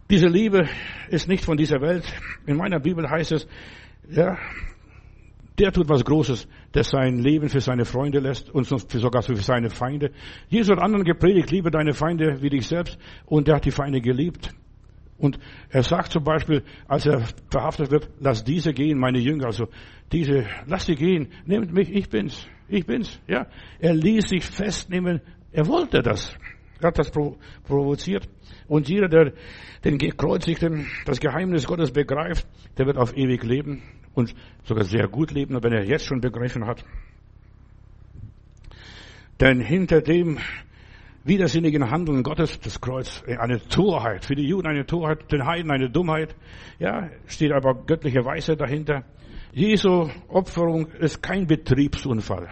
Diese Liebe ist nicht von dieser Welt. In meiner Bibel heißt es, ja, der tut was Großes, der sein Leben für seine Freunde lässt und sogar für seine Feinde. Jesus hat anderen gepredigt, liebe deine Feinde wie dich selbst und der hat die Feinde geliebt. Und er sagt zum Beispiel, als er verhaftet wird, lass diese gehen, meine Jünger, also diese, lass sie gehen, nehmt mich, ich bin's, ich bin's, ja. Er ließ sich festnehmen, er wollte das. Er hat das provoziert. Und jeder, der den Gekreuzigten das Geheimnis Gottes begreift, der wird auf ewig leben und sogar sehr gut leben, wenn er jetzt schon begriffen hat. Denn hinter dem widersinnigen Handeln Gottes, das Kreuz, eine Torheit, für die Juden eine Torheit, den Heiden eine Dummheit, ja, steht aber göttliche Weisheit dahinter. Jesu Opferung ist kein Betriebsunfall.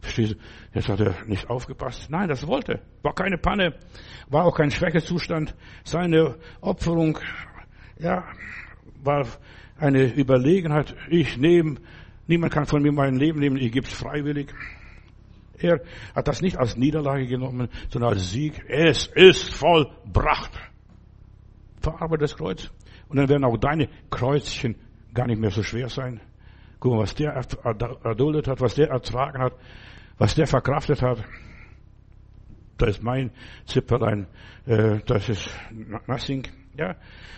Verstehst? Jetzt hat er nicht aufgepasst. Nein, das wollte. War keine Panne, war auch kein Schwächezustand. Seine Opferung, ja, war eine Überlegenheit. Ich nehme, niemand kann von mir mein Leben nehmen, ich gebe es freiwillig. Er hat das nicht als Niederlage genommen, sondern als Sieg. Es ist vollbracht. Verarbeite das Kreuz. Und dann werden auch deine Kreuzchen gar nicht mehr so schwer sein. Guck mal, was der erduldet hat, was der ertragen hat, was der verkraftet hat. Da ist mein Zipperlein, äh, das ist nothing. Ja,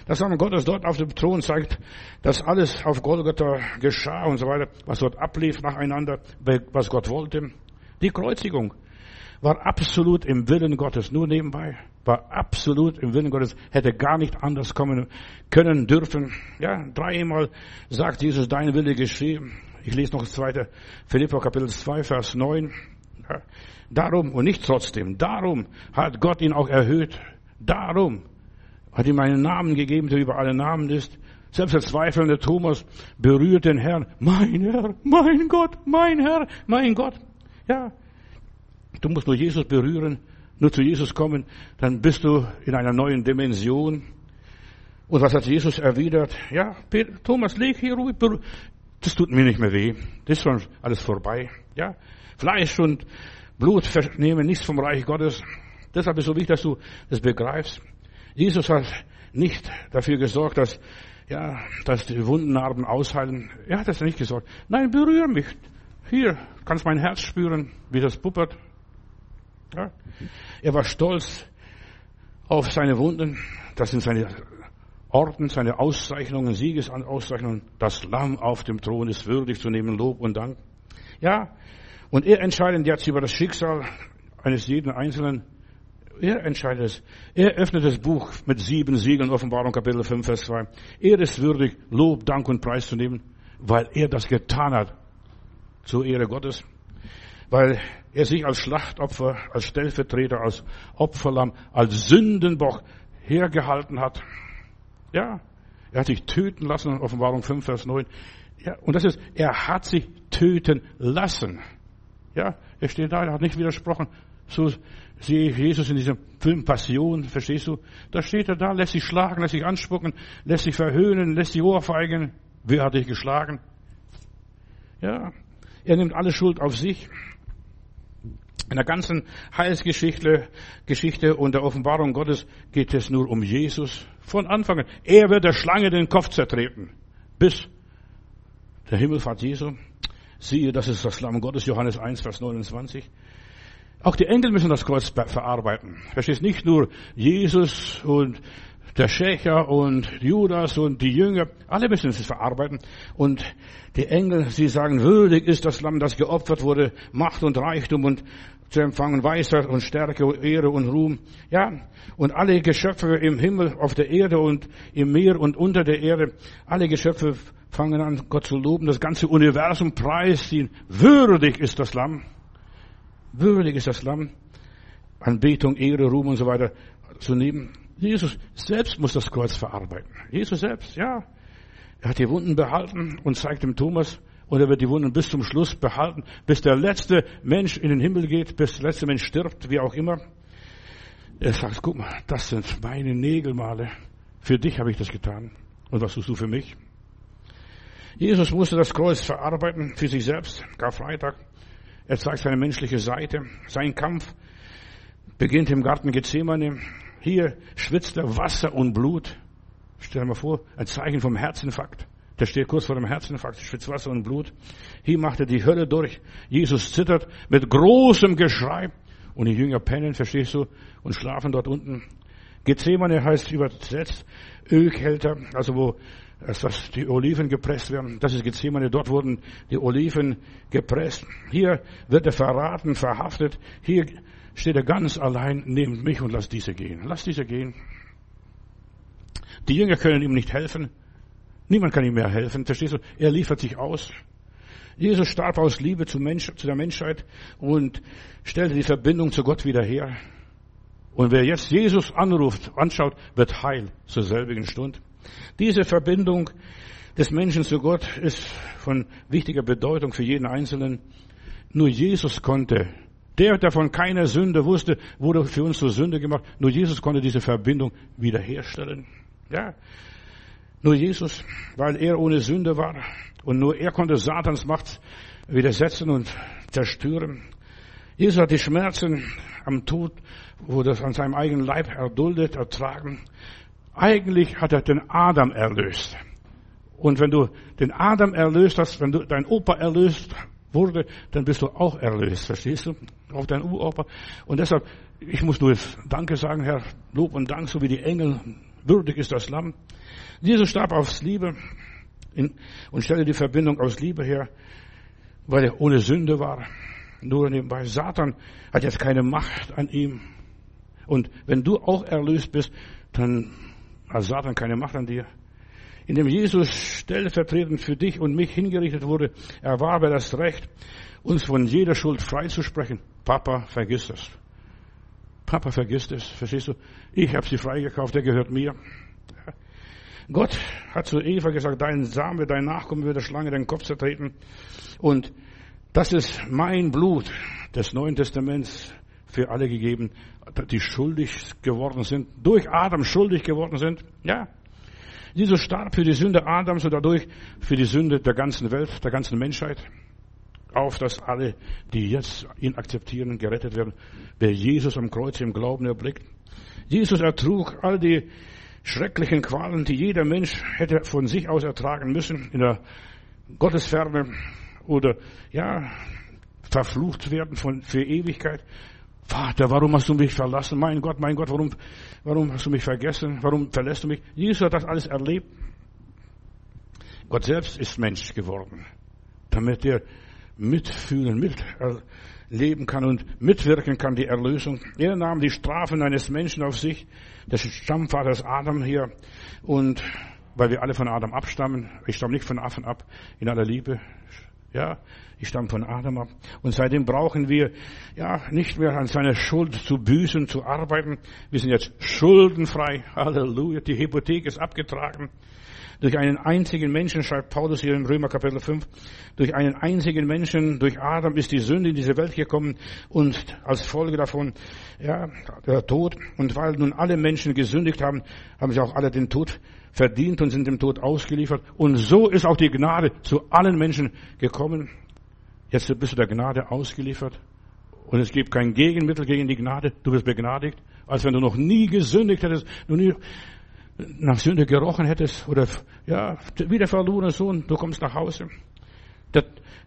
das Name Gottes dort auf dem Thron zeigt, dass alles auf Golgatha geschah und so weiter, was dort ablief nacheinander, was Gott wollte. Die Kreuzigung war absolut im Willen Gottes, nur nebenbei, war absolut im Willen Gottes, hätte gar nicht anders kommen können, dürfen. Ja, dreimal sagt Jesus, dein Wille geschehe. Ich lese noch das zweite, Philippa Kapitel 2, Vers 9. Ja, darum und nicht trotzdem, darum hat Gott ihn auch erhöht. Darum hat ihm einen Namen gegeben, der über alle Namen ist. Selbst der zweifelnde Thomas berührt den Herrn. Mein Herr, mein Gott, mein Herr, mein Gott. Ja, du musst nur Jesus berühren, nur zu Jesus kommen, dann bist du in einer neuen Dimension. Und was hat Jesus erwidert? Ja, Thomas, leg hier ruhig, das tut mir nicht mehr weh. Das ist schon alles vorbei. Ja, Fleisch und Blut nehmen nichts vom Reich Gottes. Deshalb ist es so wichtig, dass du das begreifst. Jesus hat nicht dafür gesorgt, dass, ja, dass die Wundennarben ausheilen. Er hat das nicht gesorgt. Nein, berühre mich. Hier, kannst mein Herz spüren, wie das puppert. Ja. Er war stolz auf seine Wunden. Das sind seine Orden, seine Auszeichnungen, Siegesauszeichnungen. Das Lamm auf dem Thron ist würdig zu nehmen, Lob und Dank. Ja, und er entscheidet jetzt über das Schicksal eines jeden Einzelnen. Er entscheidet es. Er öffnet das Buch mit sieben Siegeln, Offenbarung Kapitel 5, Vers 2. Er ist würdig, Lob, Dank und Preis zu nehmen, weil er das getan hat zur Ehre Gottes, weil er sich als Schlachtopfer, als Stellvertreter, als Opferlamm, als Sündenbock hergehalten hat. Ja, er hat sich töten lassen, Offenbarung 5, Vers 9. Ja, und das ist, er hat sich töten lassen. Ja, er steht da, er hat nicht widersprochen. So sehe ich Jesus in diesem Film Passion, verstehst du? Da steht er da, lässt sich schlagen, lässt sich anspucken, lässt sich verhöhnen, lässt sich ohrfeigen. Wer hat dich geschlagen? Ja, er nimmt alle Schuld auf sich. In der ganzen Heilsgeschichte Geschichte und der Offenbarung Gottes geht es nur um Jesus. Von Anfang an. Er wird der Schlange den Kopf zertreten. Bis der Himmelfahrt Jesu. Siehe, das ist das Lamm Gottes, Johannes 1, Vers 29. Auch die Engel müssen das Kreuz verarbeiten. Verstehst nicht nur Jesus und der Schächer und Judas und die Jünger, alle müssen es verarbeiten. Und die Engel, sie sagen, würdig ist das Lamm, das geopfert wurde, Macht und Reichtum und zu empfangen Weisheit und Stärke und Ehre und Ruhm. Ja, und alle Geschöpfe im Himmel, auf der Erde und im Meer und unter der Erde, alle Geschöpfe fangen an, Gott zu loben, das ganze Universum preisziehen. Würdig ist das Lamm. Würdig ist das Lamm. Anbetung, Ehre, Ruhm und so weiter zu nehmen. Jesus selbst muss das Kreuz verarbeiten. Jesus selbst, ja. Er hat die Wunden behalten und zeigt dem Thomas, Und er wird die Wunden bis zum Schluss behalten, bis der letzte Mensch in den Himmel geht, bis der letzte Mensch stirbt, wie auch immer. Er sagt, guck mal, das sind meine Nägelmale. Für dich habe ich das getan. Und was tust du für mich? Jesus musste das Kreuz verarbeiten für sich selbst, Karfreitag. Er zeigt seine menschliche Seite. Sein Kampf beginnt im Garten Gethsemane. Hier schwitzt er Wasser und Blut. Stell dir mal vor, ein Zeichen vom Herzinfarkt. Der steht kurz vor dem Herzinfarkt, schwitzt Wasser und Blut. Hier macht er die Hölle durch. Jesus zittert mit großem Geschrei. Und die Jünger pennen, verstehst du, und schlafen dort unten. Gethsemane heißt übersetzt Ölkälter, also wo das, was die Oliven gepresst werden. Das ist Gethsemane. Dort wurden die Oliven gepresst. Hier wird er verraten, verhaftet. Hier steht er ganz allein, nehmt mich und lasst diese gehen. Lasst diese gehen. Die Jünger können ihm nicht helfen. Niemand kann ihm mehr helfen. Verstehst du? Er liefert sich aus. Jesus starb aus Liebe zu, Mensch, zu der Menschheit und stellte die Verbindung zu Gott wieder her. Und wer jetzt Jesus anruft, anschaut, wird heil zur selbigen Stunde. Diese Verbindung des Menschen zu Gott ist von wichtiger Bedeutung für jeden Einzelnen. Nur Jesus konnte, der, der von keiner Sünde wusste, wurde für uns zur Sünde gemacht. Nur Jesus konnte diese Verbindung wiederherstellen. Ja. Nur Jesus, weil er ohne Sünde war. Und nur er konnte Satans Macht widersetzen und zerstören. Jesus hat die Schmerzen am Tod, wo das an seinem eigenen Leib erduldet, ertragen. Eigentlich hat er den Adam erlöst. Und wenn du den Adam erlöst hast, wenn du dein Opa erlöst wurde, dann bist du auch erlöst. Verstehst du? Auch dein Uropa. Und deshalb, ich muss nur jetzt Danke sagen, Herr. Lob und Dank, so wie die Engel. Würdig ist das Lamm. Jesus starb aus Liebe und stellte die Verbindung aus Liebe her, weil er ohne Sünde war. Nur nebenbei. Satan hat jetzt keine Macht an ihm. Und wenn du auch erlöst bist, dann hat Satan keine Macht an dir. Indem Jesus stellvertretend für dich und mich hingerichtet wurde, erwarb er das Recht, uns von jeder Schuld freizusprechen. Papa, vergiss das. Papa, vergiss das. Verstehst du? Ich habe sie freigekauft, der gehört mir. Gott hat zu Eva gesagt, dein Same, dein Nachkommen wird der Schlange den Kopf zertreten. Und das ist mein Blut des Neuen Testaments für alle gegeben, die schuldig geworden sind, durch Adam schuldig geworden sind. Ja. Jesus starb für die Sünde Adams und dadurch für die Sünde der ganzen Welt, der ganzen Menschheit. Auf, dass alle, die jetzt ihn akzeptieren, gerettet werden. Wer Jesus am Kreuz im Glauben erblickt. Jesus ertrug all die schrecklichen Qualen, die jeder Mensch hätte von sich aus ertragen müssen, in der Gottesferne oder, ja, verflucht werden von, für Ewigkeit. Vater, warum hast du mich verlassen? Mein Gott, mein Gott, warum, warum hast du mich vergessen? Warum verlässt du mich? Jesus hat das alles erlebt. Gott selbst ist Mensch geworden, damit er mitfühlen, mitleben kann und mitwirken kann, die Erlösung. Er nahm die Strafen eines Menschen auf sich, des Stammvaters Adam hier, und weil wir alle von Adam abstammen, ich stamme nicht von Affen ab, in aller Liebe, ja, ich stamme von Adam ab. Und seitdem brauchen wir, ja, nicht mehr an seiner Schuld zu büßen, zu arbeiten. Wir sind jetzt schuldenfrei. Halleluja. Die Hypothek ist abgetragen. Durch einen einzigen Menschen, schreibt Paulus hier in Römer Kapitel 5, durch einen einzigen Menschen, durch Adam ist die Sünde in diese Welt gekommen und als Folge davon, ja, der Tod. Und weil nun alle Menschen gesündigt haben, haben sie auch alle den Tod verdient und sind dem Tod ausgeliefert. Und so ist auch die Gnade zu allen Menschen gekommen. Jetzt bist du der Gnade ausgeliefert. Und es gibt kein Gegenmittel gegen die Gnade. Du bist begnadigt, als wenn du noch nie gesündigt hättest, noch nie nach Sünde gerochen hättest oder ja, wieder verlorener Sohn, du kommst nach Hause. Der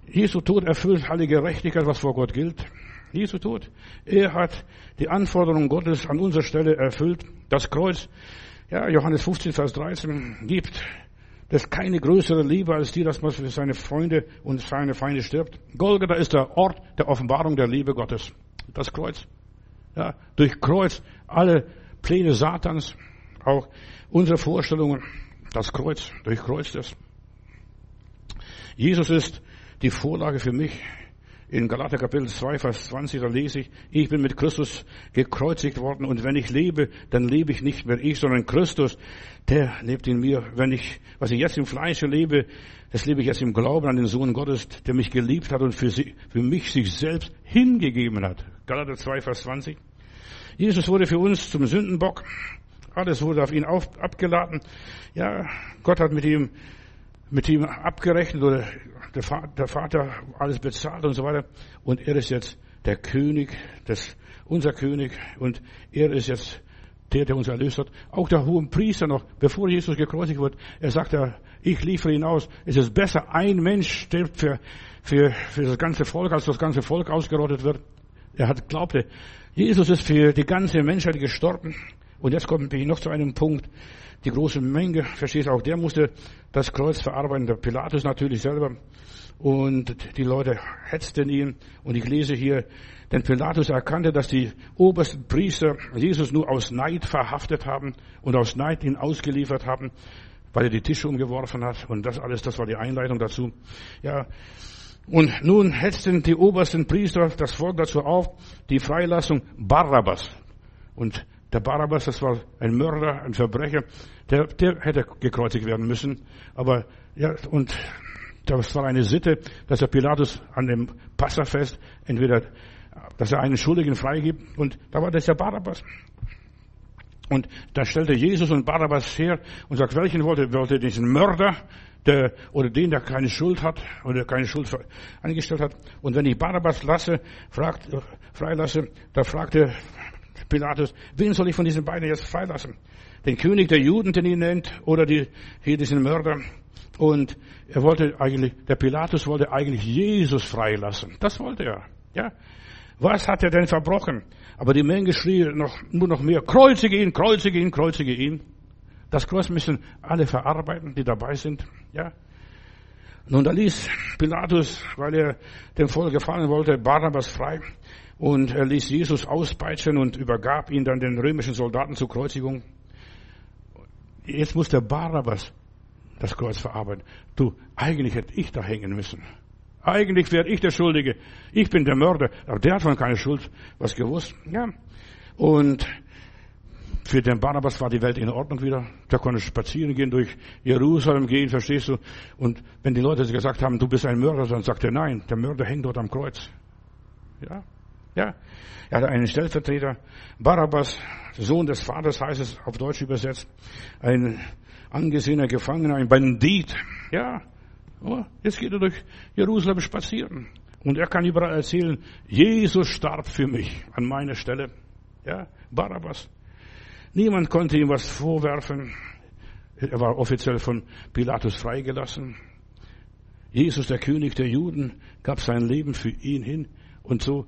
Jesu Tod erfüllt alle Gerechtigkeit, was vor Gott gilt. Jesu Tod. Er hat die Anforderungen Gottes an unserer Stelle erfüllt. Das Kreuz ja, Johannes 15, Vers 13 gibt. Das ist keine größere Liebe als die, dass man für seine Freunde und seine Feinde stirbt. Golgatha ist der Ort der Offenbarung der Liebe Gottes. Das Kreuz. Ja, durch Kreuz alle Pläne Satans, auch unsere Vorstellungen, das Kreuz, durch Kreuz das. Jesus ist die Vorlage für mich. In Galater Kapitel 2, Vers 20, da lese ich, ich bin mit Christus gekreuzigt worden und wenn ich lebe, dann lebe ich nicht mehr ich, sondern Christus, der lebt in mir. Wenn ich, was ich jetzt im Fleische lebe, das lebe ich jetzt im Glauben an den Sohn Gottes, der mich geliebt hat und für, sie, für mich sich selbst hingegeben hat. Galater 2, Vers 20. Jesus wurde für uns zum Sündenbock. Alles wurde auf ihn auf, abgeladen. Ja, Gott hat mit ihm, mit ihm abgerechnet oder der Vater, der Vater alles bezahlt und so weiter. Und er ist jetzt der König, das, unser König. Und er ist jetzt der, der uns erlöst hat. Auch der hohe Priester noch, bevor Jesus gekreuzigt wird, er sagt ja, ich liefere ihn aus. Es ist besser, ein Mensch stirbt für, für, für das ganze Volk, als das ganze Volk ausgerottet wird. Er hat glaubte, Jesus ist für die ganze Menschheit gestorben. Und jetzt kommen wir noch zu einem Punkt. Die große Menge, verstehst du, auch der musste das Kreuz verarbeiten, der Pilatus natürlich selber. Und die Leute hetzten ihn. Und ich lese hier, denn Pilatus erkannte, dass die obersten Priester Jesus nur aus Neid verhaftet haben und aus Neid ihn ausgeliefert haben, weil er die Tische umgeworfen hat. Und das alles, das war die Einleitung dazu. Ja. Und nun hetzten die obersten Priester das Volk dazu auf, die Freilassung Barabbas. Und der Barabbas, das war ein Mörder, ein Verbrecher, der, der hätte gekreuzigt werden müssen. Aber, ja, und das war eine Sitte, dass der Pilatus an dem Passafest entweder, dass er einen Schuldigen freigibt. Und da war das der Barabbas. Und da stellte Jesus und Barabbas her und sagt, welchen wollte, wollte diesen Mörder, der, oder den, der keine Schuld hat, oder keine Schuld eingestellt hat. Und wenn ich Barabbas lasse, fragt, freilasse, da fragte Pilatus, wen soll ich von diesen beiden jetzt freilassen? Den König der Juden, den ihn nennt, oder die, hier diesen Mörder? Und er wollte eigentlich, der Pilatus wollte eigentlich Jesus freilassen. Das wollte er. Ja. Was hat er denn verbrochen? Aber die Menge schrie noch, nur noch mehr, kreuzige ihn, kreuzige ihn, kreuzige ihn. Das Kreuz müssen alle verarbeiten, die dabei sind. Ja. Nun, da ließ Pilatus, weil er dem Volk gefallen wollte, Barabbas frei. Und er ließ Jesus auspeitschen und übergab ihn dann den römischen Soldaten zur Kreuzigung. Jetzt muss der Barabbas das Kreuz verarbeiten. Du, eigentlich hätte ich da hängen müssen. Eigentlich wäre ich der Schuldige. Ich bin der Mörder. Aber der hat von keine Schuld was gewusst. Ja. Und für den Barabbas war die Welt in Ordnung wieder. Der konnte spazieren gehen, durch Jerusalem gehen, verstehst du? Und wenn die Leute gesagt haben, du bist ein Mörder, dann sagt er, nein, der Mörder hängt dort am Kreuz. Ja. Ja, er hatte einen Stellvertreter, Barabbas, Sohn des Vaters heißt es auf Deutsch übersetzt, ein angesehener Gefangener, ein Bandit. Ja, oh, jetzt geht er durch Jerusalem spazieren. Und er kann überall erzählen, Jesus starb für mich an meiner Stelle. Ja, Barabbas. Niemand konnte ihm was vorwerfen. Er war offiziell von Pilatus freigelassen. Jesus, der König der Juden, gab sein Leben für ihn hin. Und so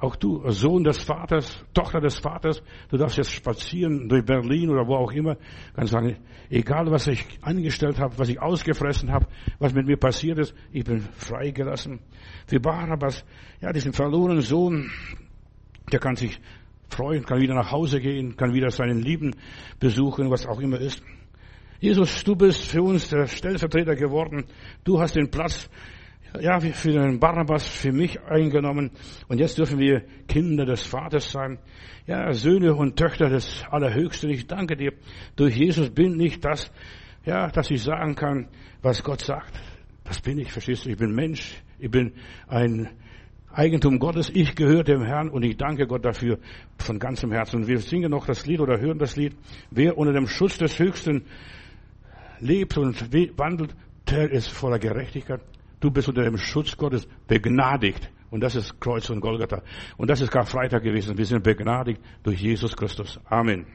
auch du, Sohn des Vaters, Tochter des Vaters, du darfst jetzt spazieren durch Berlin oder wo auch immer, kannst sagen, egal was ich angestellt habe, was ich ausgefressen habe, was mit mir passiert ist, ich bin freigelassen. Für Barabbas, ja, diesen verlorenen Sohn, der kann sich freuen, kann wieder nach Hause gehen, kann wieder seinen Lieben besuchen, was auch immer ist. Jesus, du bist für uns der Stellvertreter geworden. Du hast den Platz ja, für den Barnabas, für mich eingenommen. Und jetzt dürfen wir Kinder des Vaters sein. Ja, Söhne und Töchter des Allerhöchsten. Ich danke dir. Durch Jesus bin ich das, ja, dass ich sagen kann, was Gott sagt. Das bin ich, verstehst du? Ich bin Mensch. Ich bin ein Eigentum Gottes. Ich gehöre dem Herrn und ich danke Gott dafür von ganzem Herzen. Und wir singen noch das Lied oder hören das Lied. Wer unter dem Schutz des Höchsten lebt und wandelt, der ist voller Gerechtigkeit. Du bist unter dem Schutz Gottes begnadigt. Und das ist Kreuz und Golgatha. Und das ist Karfreitag gewesen. Wir sind begnadigt durch Jesus Christus. Amen.